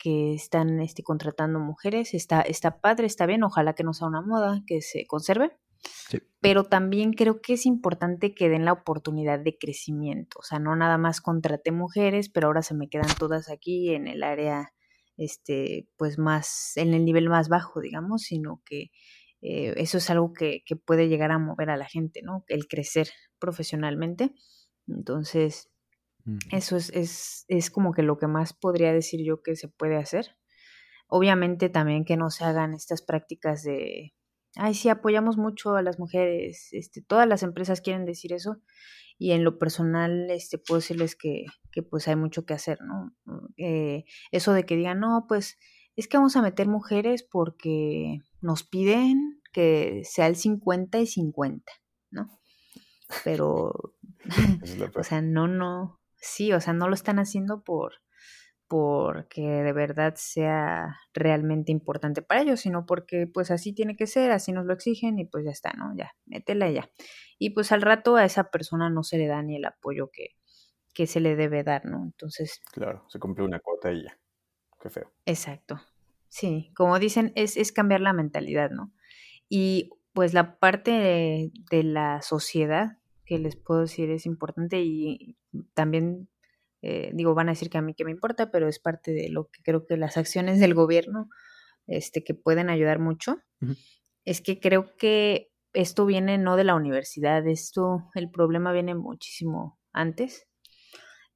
que están este, contratando mujeres. Está, está padre, está bien, ojalá que no sea una moda, que se conserve. Pero también creo que es importante que den la oportunidad de crecimiento. O sea, no nada más contraté mujeres, pero ahora se me quedan todas aquí en el área, este, pues más, en el nivel más bajo, digamos, sino que eh, eso es algo que, que puede llegar a mover a la gente, ¿no? El crecer profesionalmente. Entonces, eso es, es, es como que lo que más podría decir yo que se puede hacer. Obviamente también que no se hagan estas prácticas de, ay, sí, apoyamos mucho a las mujeres, este, todas las empresas quieren decir eso y en lo personal este, puedo decirles que, que pues hay mucho que hacer, ¿no? Eh, eso de que digan, no, pues es que vamos a meter mujeres porque nos piden que sea el 50 y 50, ¿no? Pero, o sea, no, no, sí, o sea, no lo están haciendo por porque de verdad sea realmente importante para ellos, sino porque pues así tiene que ser, así nos lo exigen y pues ya está, ¿no? Ya, métela ya. Y pues al rato a esa persona no se le da ni el apoyo que, que se le debe dar, ¿no? Entonces... Claro, se cumple una cuota y ya. Qué feo. Exacto. Sí, como dicen, es, es cambiar la mentalidad, ¿no? Y pues la parte de, de la sociedad que les puedo decir es importante y también eh, digo, van a decir que a mí que me importa, pero es parte de lo que creo que las acciones del gobierno este, que pueden ayudar mucho. Es que creo que esto viene no de la universidad, esto, el problema viene muchísimo antes,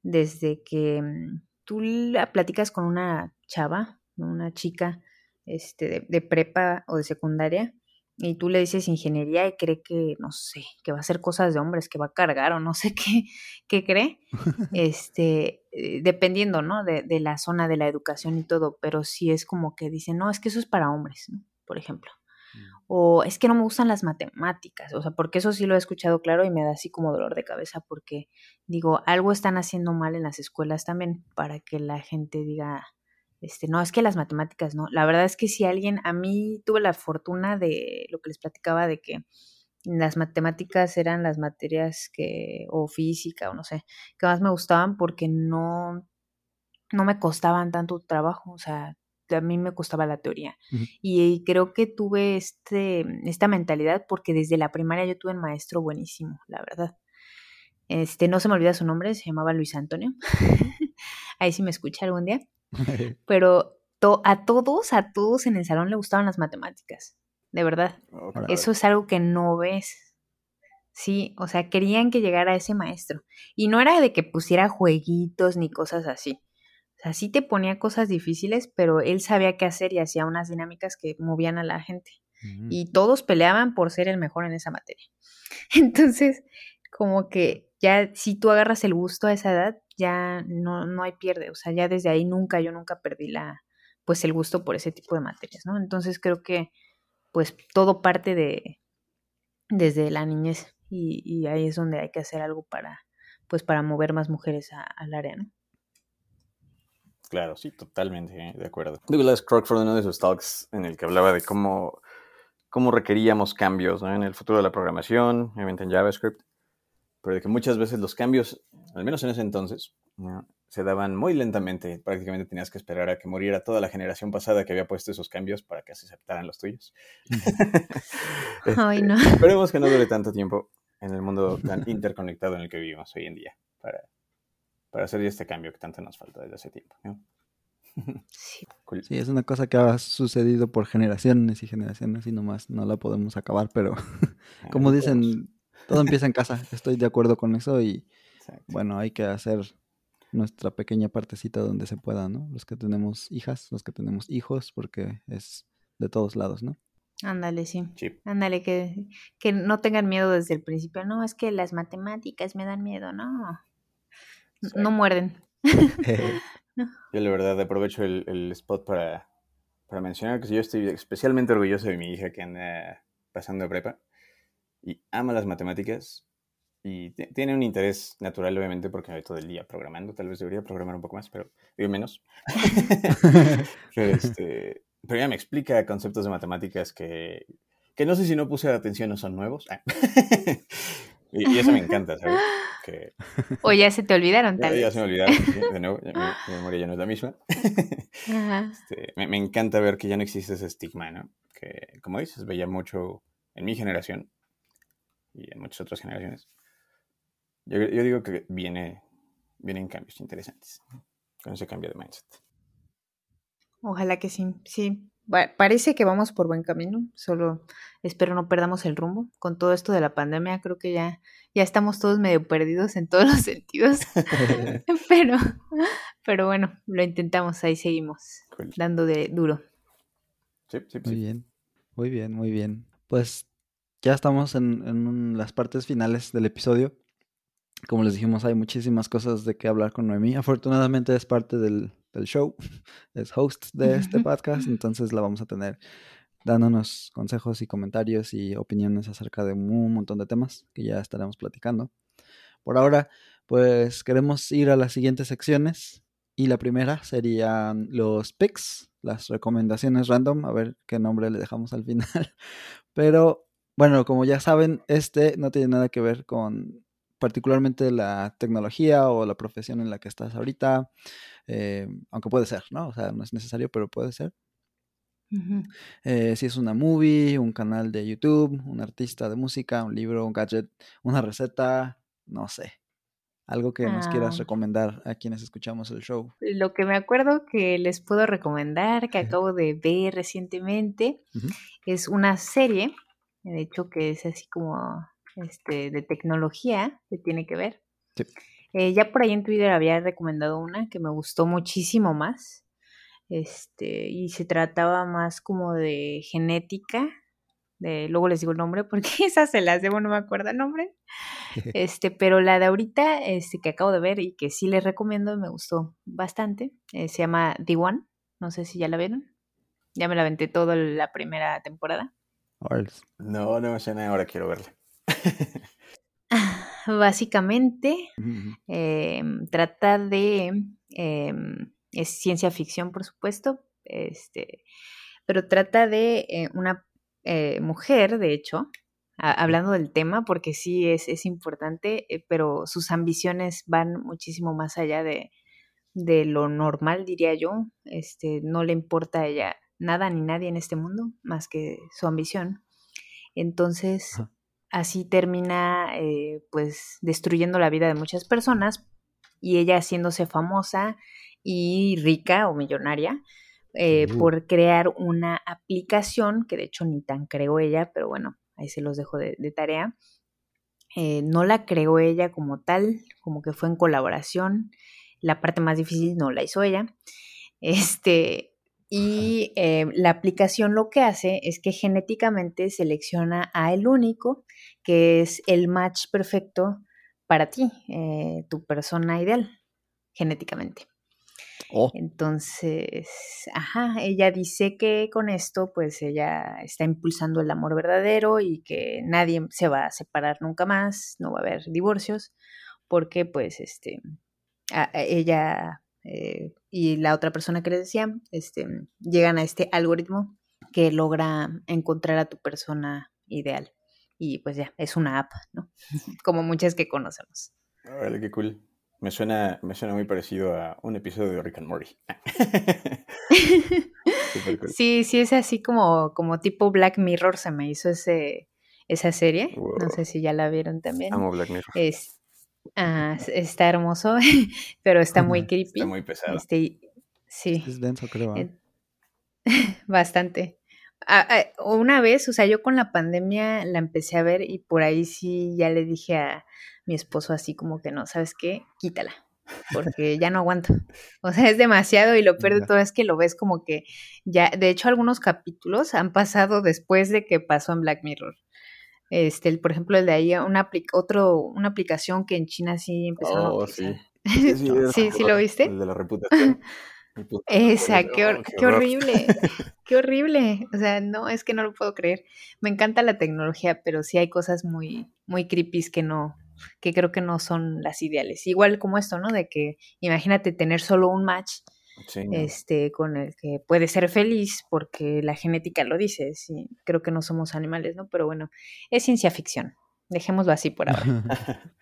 desde que mm, tú la platicas con una chava, una chica este, de prepa o de secundaria, y tú le dices ingeniería y cree que, no sé, que va a hacer cosas de hombres, que va a cargar o no sé qué, qué cree, este, eh, dependiendo, ¿no? De, de, la zona de la educación y todo, pero sí es como que dicen, no, es que eso es para hombres, ¿no? Por ejemplo. Mm. O es que no me gustan las matemáticas, o sea, porque eso sí lo he escuchado claro y me da así como dolor de cabeza porque digo, algo están haciendo mal en las escuelas también para que la gente diga, este, no, es que las matemáticas no. La verdad es que si alguien, a mí tuve la fortuna de lo que les platicaba de que las matemáticas eran las materias que, o física, o no sé, que más me gustaban porque no, no me costaban tanto trabajo. O sea, a mí me costaba la teoría. y, creo que tuve este, esta mentalidad porque desde la primaria yo tuve un maestro buenísimo, la verdad. Este, no se me olvida su nombre, se llamaba Luis Antonio. Ahí sí me escucha algún día. Pero a todos, a todos en el salón le gustaban las matemáticas, de verdad. Eso es algo que no ves. Sí, o sea, querían que llegara ese maestro. Y no era de que pusiera jueguitos ni cosas así. O sea, sí te ponía cosas difíciles, pero él sabía qué hacer y hacía unas dinámicas que movían a la gente. Mm. Y todos peleaban por ser el mejor en esa materia. Entonces, como que ya si tú agarras el gusto a esa edad, ya no, no hay pierde. O sea, ya desde ahí nunca, yo nunca perdí la, pues el gusto por ese tipo de materias, ¿no? Entonces creo que pues todo parte de desde la niñez y, ahí es donde hay que hacer algo para pues para mover más mujeres al área, ¿no? Claro, sí, totalmente ¿eh? de acuerdo. Douglas Crockford uno de sus talks en el que hablaba de cómo, cómo requeríamos cambios en el futuro de la programación, obviamente en JavaScript, pero de que muchas veces los cambios, al menos en ese entonces, se daban muy lentamente. Prácticamente tenías que esperar a que muriera toda la generación pasada que había puesto esos cambios para que se aceptaran los tuyos. Ay, no. Este, esperemos que no dure tanto tiempo en el mundo tan interconectado en el que vivimos hoy en día para, para hacer este cambio que tanto nos falta desde hace tiempo. Sí. sí, es una cosa que ha sucedido por generaciones y generaciones y nomás no la podemos acabar, pero como dicen, todo empieza en casa. Estoy de acuerdo con eso y bueno, hay que hacer nuestra pequeña partecita donde se pueda, ¿no? Los que tenemos hijas, los que tenemos hijos, porque es de todos lados, ¿no? Ándale, sí. Ándale, que, que no tengan miedo desde el principio. No, es que las matemáticas me dan miedo, no. No muerden. Yo la verdad aprovecho el, el spot para, para mencionar que yo estoy especialmente orgulloso de mi hija que anda pasando prepa y ama las matemáticas y tiene un interés natural, obviamente, porque me todo el día programando. Tal vez debería programar un poco más, pero digo menos. pero, este, pero ya me explica conceptos de matemáticas que, que no sé si no puse atención o son nuevos. Ah. y, eso me encanta, ¿sabes? Que, o ya se te olvidaron, tal ya, ya se me olvidaron, de nuevo, mi, memoria ya no es la misma. Este, me, me, encanta ver que ya no existe ese estigma, ¿no? Que, como dices, veía mucho en mi generación y en muchas otras generaciones yo, digo que viene, vienen cambios interesantes con ese cambio de mindset. Ojalá que sí, sí. Parece que vamos por buen camino, solo espero no perdamos el rumbo. Con todo esto de la pandemia, creo que ya, ya estamos todos medio perdidos en todos los sentidos. pero, pero bueno, lo intentamos, ahí seguimos, dando de duro. Sí, sí, muy bien, muy bien, muy bien. Pues ya estamos en, en las partes finales del episodio como les dijimos, hay muchísimas cosas de qué hablar con Noemí. Afortunadamente es parte del, show, es host de este podcast, entonces la vamos a tener dándonos consejos y comentarios y opiniones acerca de un montón de temas que ya estaremos platicando. Por ahora, pues queremos ir a las siguientes secciones y la primera serían los picks, las recomendaciones random, a ver qué nombre le dejamos al final. Pero bueno, como ya saben, este no tiene nada que ver con particularmente la tecnología o la profesión en la que estás ahorita, eh, aunque puede ser, ¿no? O sea, no es necesario, pero puede ser. Eh, si es una movie, un canal de YouTube, un artista de música, un libro, un gadget, una receta, no sé. Algo que nos quieras ah. recomendar a quienes escuchamos el show. Lo que me acuerdo que les puedo recomendar, que acabo de ver recientemente, es una serie, de hecho que es así como este, de tecnología que tiene que ver. Eh, ya por ahí en Twitter había recomendado una que me gustó muchísimo más. Este, y se trataba más como de genética. De, luego les digo el nombre porque esas se las debo, no me acuerdo el nombre. Este, pero la de ahorita, este, que acabo de ver y que sí les recomiendo, me gustó bastante. Eh, se llama The One. No sé si ya la vieron. Ya me la aventé toda la primera temporada. No, no me suena, ahora quiero verla. Básicamente, em, trata de. Em, es ciencia ficción, por supuesto, este, pero trata de eh, una eh, mujer, de hecho, hablando del tema, porque sí es, es importante, eh, pero sus ambiciones van muchísimo más allá de, de lo normal, diría yo. Este, no le importa a ella nada ni nadie en este mundo más que su ambición. Entonces, así termina eh, pues destruyendo la vida de muchas personas y ella haciéndose famosa y rica o millonaria eh, uh. por crear una aplicación que de hecho ni tan creó ella, pero bueno, ahí se los dejo de, tarea. Eh, no la creó ella como tal, como que fue en colaboración. La parte más difícil no la hizo ella. Este, y eh, la aplicación lo que hace es que genéticamente selecciona a el único, que es el match perfecto para ti, eh, tu persona ideal, genéticamente. Oh. Entonces, ajá, ella dice que con esto, pues ella está impulsando el amor verdadero y que nadie se va a separar nunca más, no va a haber divorcios, porque pues este, ella eh, y la otra persona que les decía, este, llegan a este algoritmo que logra encontrar a tu persona ideal. Y pues ya, es una app, ¿no? Como muchas que conocemos. Vale, qué cool. Me suena, me suena muy parecido a un episodio de Rick and Morty. Sí, sí, es así como, como tipo Black Mirror se me hizo ese, esa serie. No sé si ya la vieron también. Amo Black Mirror. Es, Ah, está hermoso, pero está muy creepy. Está muy pesado. Este, sí. Es denso, creo. ¿eh? Bastante. Ah, ah, una vez, o sea, yo con la pandemia la empecé a ver y por ahí sí ya le dije a mi esposo así como que no, ¿sabes qué? Quítala, porque ya no aguanto. O sea, es demasiado y lo peor de todo es que lo ves como que ya, de hecho algunos capítulos han pasado después de que pasó en Black Mirror. Este, por ejemplo, el de ahí, una, otro, una aplicación que en China sí empezó a oh, sí. sí, sí, lo viste. El de la reputación. Esa, qué, horrible, qué horrible. O sea, no, es que no lo puedo creer. Me encanta la tecnología, pero sí hay cosas muy, muy creepy que no, que creo que no son las ideales. Igual como esto, ¿no? De que imagínate tener solo un match este, con el que puede ser feliz porque la genética lo dice. Sí, creo que no somos animales, ¿no? Pero bueno, es ciencia ficción. Dejémoslo así por ahora.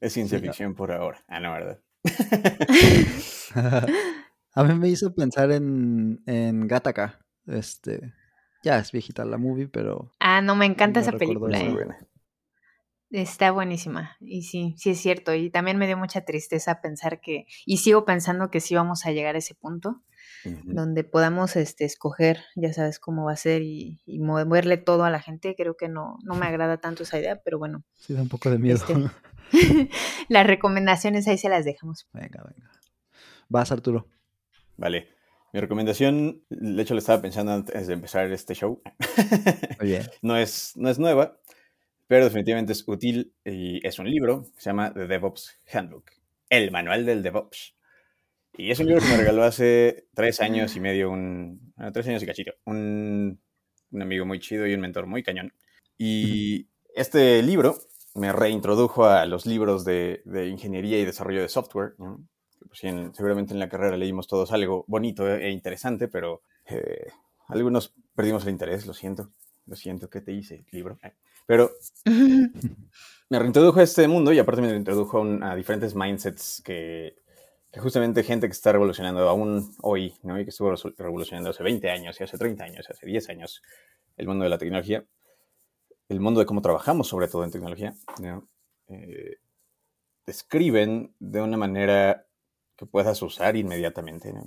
es ciencia ficción por ahora. Ah, no, ¿verdad? A mí me hizo pensar en, en Gataka. Este, ya es viejita la movie, pero. Ah, no, me encanta esa película. ¿eh? Está buenísima. Y sí, sí es cierto. Y también me dio mucha tristeza pensar que, y sigo pensando que sí vamos a llegar a ese punto, donde podamos este, escoger, ya sabes cómo va a ser y, moverle todo a la gente. Creo que no, no me agrada tanto esa idea, pero bueno. Sí, da un poco de miedo. Este, las recomendaciones ahí se las dejamos. Venga, venga. Vas, Arturo. Vale. Mi recomendación, de hecho, lo estaba pensando antes de empezar este show. Muy bien. no, es, no es nueva, pero definitivamente es útil y es un libro que se llama The DevOps Handbook, el manual del DevOps. Y es un libro que me regaló hace tres años y medio, un, tres años y cachito, un, un, amigo muy chido y un mentor muy cañón. Y este libro me reintrodujo a los libros de, de ingeniería y desarrollo de software. Pues seguramente en la carrera leímos todos algo bonito e interesante, pero eh, algunos perdimos el interés, lo siento. Lo siento, ¿qué te hice, libro? Pero me reintrodujo a este mundo y aparte me reintrodujo a, diferentes mindsets que, justamente gente que está revolucionando aún hoy, ¿no? Y que estuvo revolucionando hace 20 años, y hace 30 años, hace 10 años, el mundo de la tecnología, el mundo de cómo trabajamos sobre todo en tecnología, eh, describen de una manera que puedas usar inmediatamente, ¿no?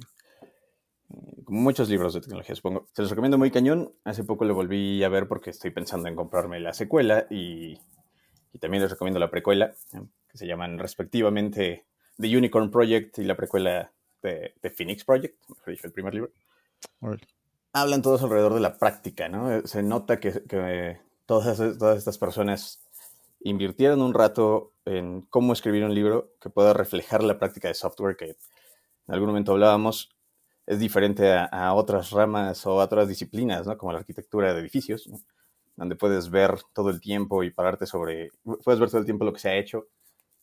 Como muchos libros de tecnología, supongo. Se los recomiendo muy cañón. Hace poco lo volví a ver porque estoy pensando en comprarme la secuela y, también les recomiendo la precuela, que se llaman respectivamente The Unicorn Project y la precuela de, Phoenix Project, mejor dicho, el primer libro. Hablan todos alrededor de la práctica, ¿no? Se nota que, que todas, todas estas personas invirtieron un rato en cómo escribir un libro que pueda reflejar la práctica de software que en algún momento hablábamos es diferente a, otras ramas o a otras disciplinas, ¿no? Como la arquitectura de edificios, donde puedes ver todo el tiempo y pararte sobre, puedes ver todo el tiempo lo que se ha hecho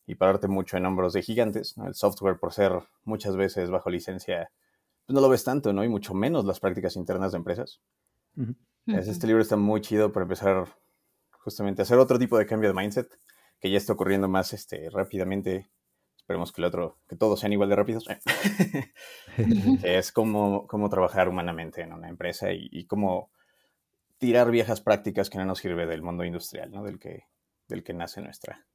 y pararte mucho en hombros de gigantes, El software, por ser muchas veces bajo licencia, pues no lo ves tanto, ¿no? Y mucho menos las prácticas internas de empresas. Este libro está muy chido para empezar justamente a hacer otro tipo de cambio de mindset, que ya está ocurriendo más este, rápidamente esperemos que el otro, que todos sean igual de rápidos, es cómo, cómo trabajar humanamente en una empresa y, y, cómo tirar viejas prácticas que no nos sirve del mundo industrial, ¿no? Del que, del que nace nuestra,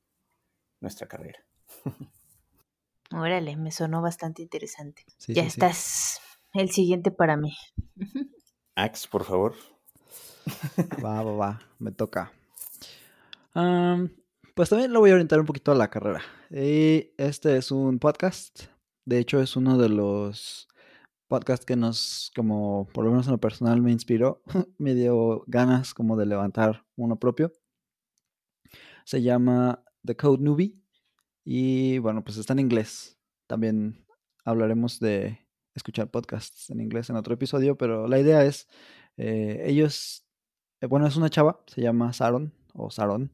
nuestra carrera. Órale, me sonó bastante interesante. ya estás el siguiente para mí. Ax, por favor. Va, va, va, me toca. Pues también lo voy a orientar un poquito a la carrera. Y este es un podcast. De hecho, es uno de los podcasts que nos, como por lo menos en lo personal, me inspiró. me dio ganas como de levantar uno propio. Se llama The Code Newbie. Y bueno, pues está en inglés. También hablaremos de escuchar podcasts en inglés en otro episodio, pero la idea es, eh, ellos, eh, bueno, es una chava, se llama Saron o Saron.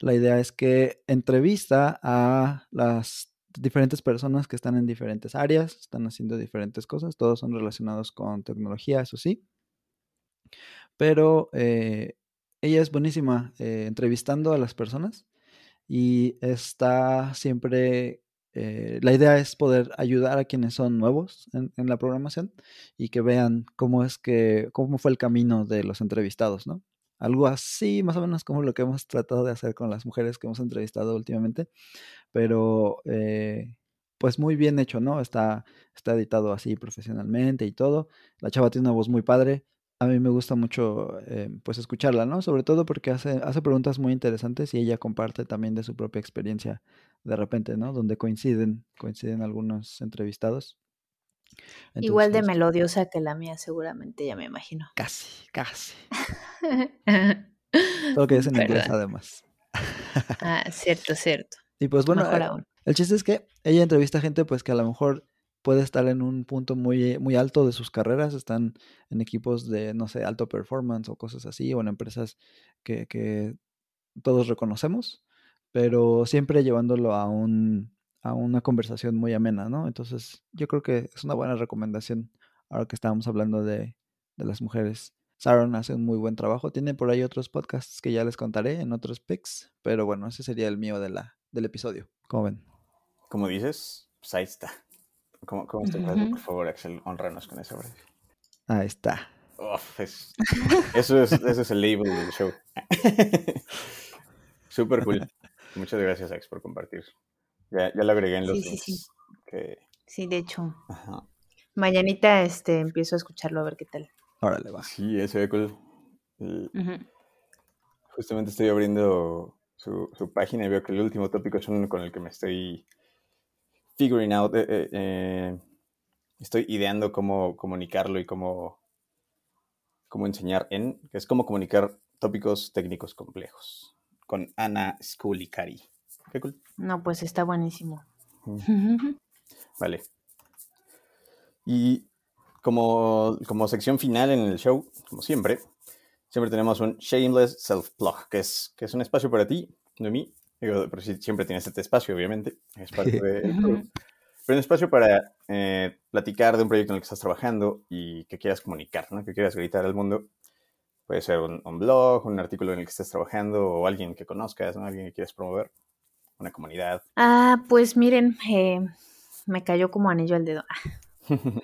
La idea es que entrevista a las diferentes personas que están en diferentes áreas, están haciendo diferentes cosas, todos son relacionados con tecnología, eso sí. Pero eh, ella es buenísima entrevistando a las personas y está siempre, eh, la idea es poder ayudar a quienes son nuevos en, la programación y que vean cómo es que, cómo fue el camino de los entrevistados, ¿no? Algo así, más o menos como lo que hemos tratado de hacer con las mujeres que hemos entrevistado últimamente, pero eh, pues muy bien hecho, ¿no? Está, está editado así profesionalmente y todo. La chava tiene una voz muy padre a mí me gusta mucho eh, pues escucharla, ¿no? Sobre todo porque hace, hace preguntas muy interesantes y ella comparte también de su propia experiencia de repente, ¿no? Donde coinciden, coinciden algunos entrevistados. Igual de melodiosa que la mía, seguramente, ya me imagino. Casi, casi. Todo que es en inglés, además. ah, cierto, cierto. Y pues bueno, eh, el chiste es que ella entrevista a gente pues que a lo mejor puede estar en un punto muy, muy alto de sus carreras, están en equipos de, no sé, alto performance o cosas así, o en empresas que, que todos reconocemos, pero siempre llevándolo a, un, a una conversación muy amena, ¿no? Entonces, yo creo que es una buena recomendación ahora que estábamos hablando de, de las mujeres. Sharon hace un muy buen trabajo. Tiene por ahí otros podcasts que ya les contaré en otros pics, pero bueno, ese sería el mío de la, del episodio. ¿Cómo ven? Como dices, pues ahí está. ¿Cómo, cómo está Por favor, Axel, honranos con esa breve. Ahí está. eso, es, eso es el label del show. Súper cool. Muchas gracias, Ax, por compartir. Ya, ya lo agregué en los sí, sí, sí. de hecho. Mañanita este, empiezo a escucharlo a ver qué tal. Órale, va. Sí, eso es cool. Justamente estoy abriendo su, su, página y veo que el último tópico es uno con el que me estoy figuring out, eh, eh, eh, estoy ideando cómo comunicarlo y cómo, cómo enseñar en, que es cómo comunicar tópicos técnicos complejos, con Ana Sculicari. Qué cool. No, pues está buenísimo. Vale. Y como, como sección final en el show, como siempre, siempre tenemos un Shameless Self-Plug, que es, que es un espacio para ti, de mí, Digo, pero siempre tienes este espacio, obviamente. Es parte de, pero un espacio para eh, platicar de un proyecto en el que estás trabajando y que quieras comunicar, ¿no? Que quieras gritar al mundo. Puede ser un, blog, un artículo en el que estés trabajando o alguien que conozcas, ¿no? Alguien que quieras promover, una comunidad. Ah, pues miren, eh, me cayó como anillo al dedo.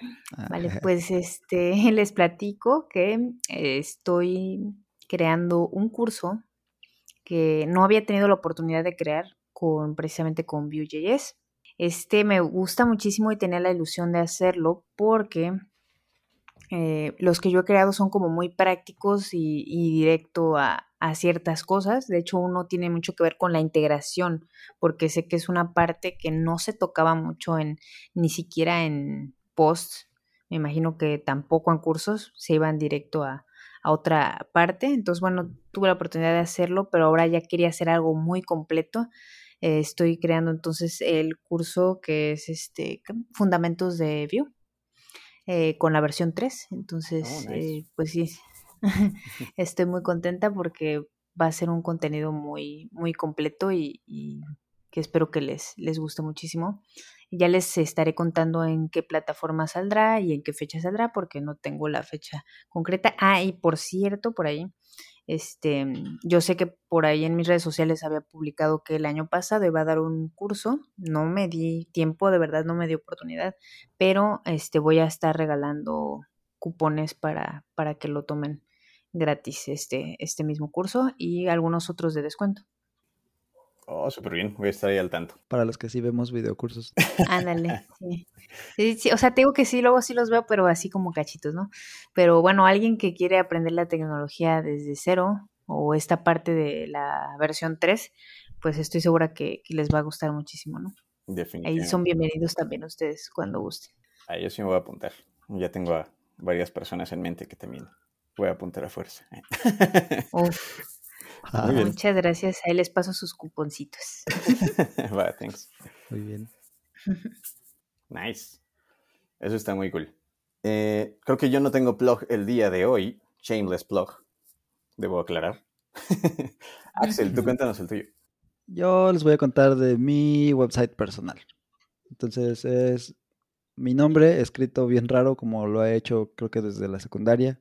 vale, pues este, les platico que eh, estoy creando un curso que no había tenido la oportunidad de crear con precisamente con Vue.js. Este me gusta muchísimo y tenía la ilusión de hacerlo porque eh, los que yo he creado son como muy prácticos y, directo a, a, ciertas cosas. De hecho, uno tiene mucho que ver con la integración, porque sé que es una parte que no se tocaba mucho en ni siquiera en posts. Me imagino que tampoco en cursos se iban directo a, a otra parte. Entonces, bueno, tuve la oportunidad de hacerlo, pero ahora ya quería hacer algo muy completo. Eh, estoy creando entonces el curso que es este Fundamentos de Vue eh, con la versión 3. Entonces, oh, eh, pues sí, estoy muy contenta porque va a ser un contenido muy, muy completo y, que espero que les, les guste muchísimo. Ya les estaré contando en qué plataforma saldrá y en qué fecha saldrá, porque no tengo la fecha concreta. Ah, y por cierto, por ahí, Este, yo sé que por ahí en mis redes sociales había publicado que el año pasado iba a dar un curso, no me di tiempo, de verdad no me di oportunidad, pero este voy a estar regalando cupones para, para que lo tomen gratis este, este mismo curso y algunos otros de descuento. Oh, súper bien, voy a estar ahí al tanto. Para los que sí vemos videocursos. Ándale, sí. sí. O sea, tengo que sí, luego sí los veo, pero así como cachitos, ¿no? Pero bueno, alguien que quiere aprender la tecnología desde cero o esta parte de la versión 3, pues estoy segura que, les va a gustar muchísimo, ¿no? Definitivamente. Ahí son bienvenidos también ustedes cuando gusten. Ahí yo sí me voy a apuntar. Ya tengo a varias personas en mente que también voy a apuntar a fuerza. Uf. Ah, muchas gracias. Ahí les paso sus cuponcitos. Va, thanks. Muy bien. Nice. Eso está muy cool. Eh, creo que yo no tengo plug el día de hoy. Shameless plug. Debo aclarar. Axel, tú cuéntanos el tuyo. Yo les voy a contar de mi website personal. Entonces es mi nombre escrito bien raro como lo he hecho creo que desde la secundaria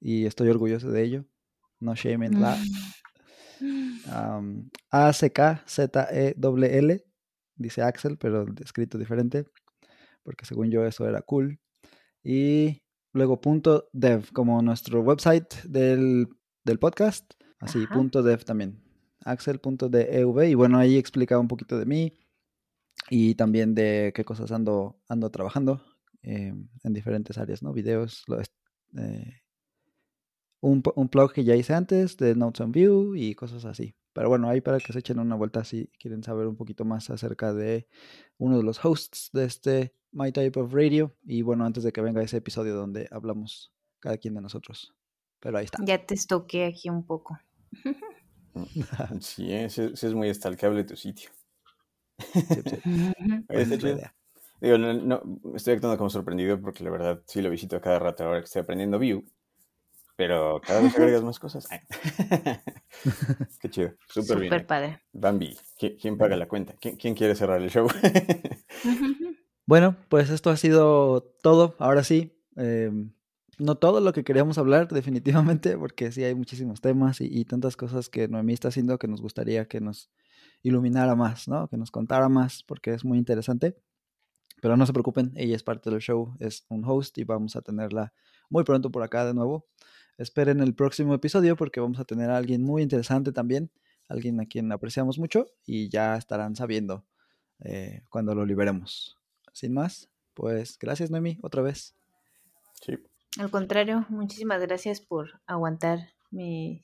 y estoy orgulloso de ello. No shame in that. A-C-K-Z-E-L-L, dice Axel, pero escrito diferente, porque según yo eso era cool. Y luego punto dev, como nuestro website del, podcast, así, punto dev también. Axel.dev, y bueno, ahí explica un poquito de mí y también de qué cosas ando, ando trabajando eh, en diferentes áreas, ¿no? Videos, eh, un, un plug que ya hice antes de Notes on View y cosas así. Pero bueno, ahí para que se echen una vuelta si quieren saber un poquito más acerca de uno de los hosts de este My Type of Radio. Y bueno, antes de que venga ese episodio donde hablamos cada quien de nosotros. Pero ahí está. Ya te estoqué aquí un poco. sí, ese, es muy estalcable tu sitio. Digo, no, estoy actuando como sorprendido porque la verdad sí lo visito cada rato ahora que estoy aprendiendo View pero cada vez agregas más cosas. Qué chido, súper bien. Súper padre. Bambi, ¿quién paga la cuenta? ¿Quién, quiere cerrar el show? bueno, pues esto ha sido todo. Ahora sí, em, no todo lo que queríamos hablar, definitivamente, porque sí hay muchísimos temas y, tantas cosas que Noemí está haciendo que nos gustaría que nos iluminara más, ¿no? Que nos contara más, porque es muy interesante. Pero no se preocupen, ella es parte del show, es un host y vamos a tenerla muy pronto por acá de nuevo esperen el próximo episodio porque vamos a tener a alguien muy interesante también, alguien a quien apreciamos mucho y ya estarán sabiendo eh, cuando lo liberemos. Sin más, pues gracias Noemi, otra vez. Sí. Al contrario, muchísimas gracias por aguantar mis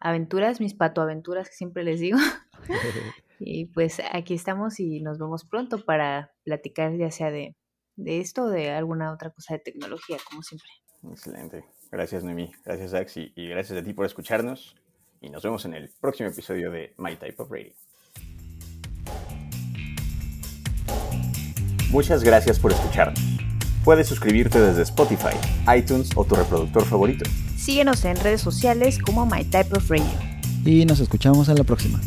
aventuras, mis patoaventuras que siempre les digo. y pues aquí estamos y nos vemos pronto para platicar ya sea de, de esto o de alguna otra cosa de tecnología, como siempre. Excelente. Gracias, Noemí. Gracias, Axi. Y gracias a ti por escucharnos. Y nos vemos en el próximo episodio de My Type of Radio. Muchas gracias por escucharnos. Puedes suscribirte desde Spotify, iTunes o tu reproductor favorito. Síguenos en redes sociales como My Type of Radio. Y nos escuchamos en la próxima.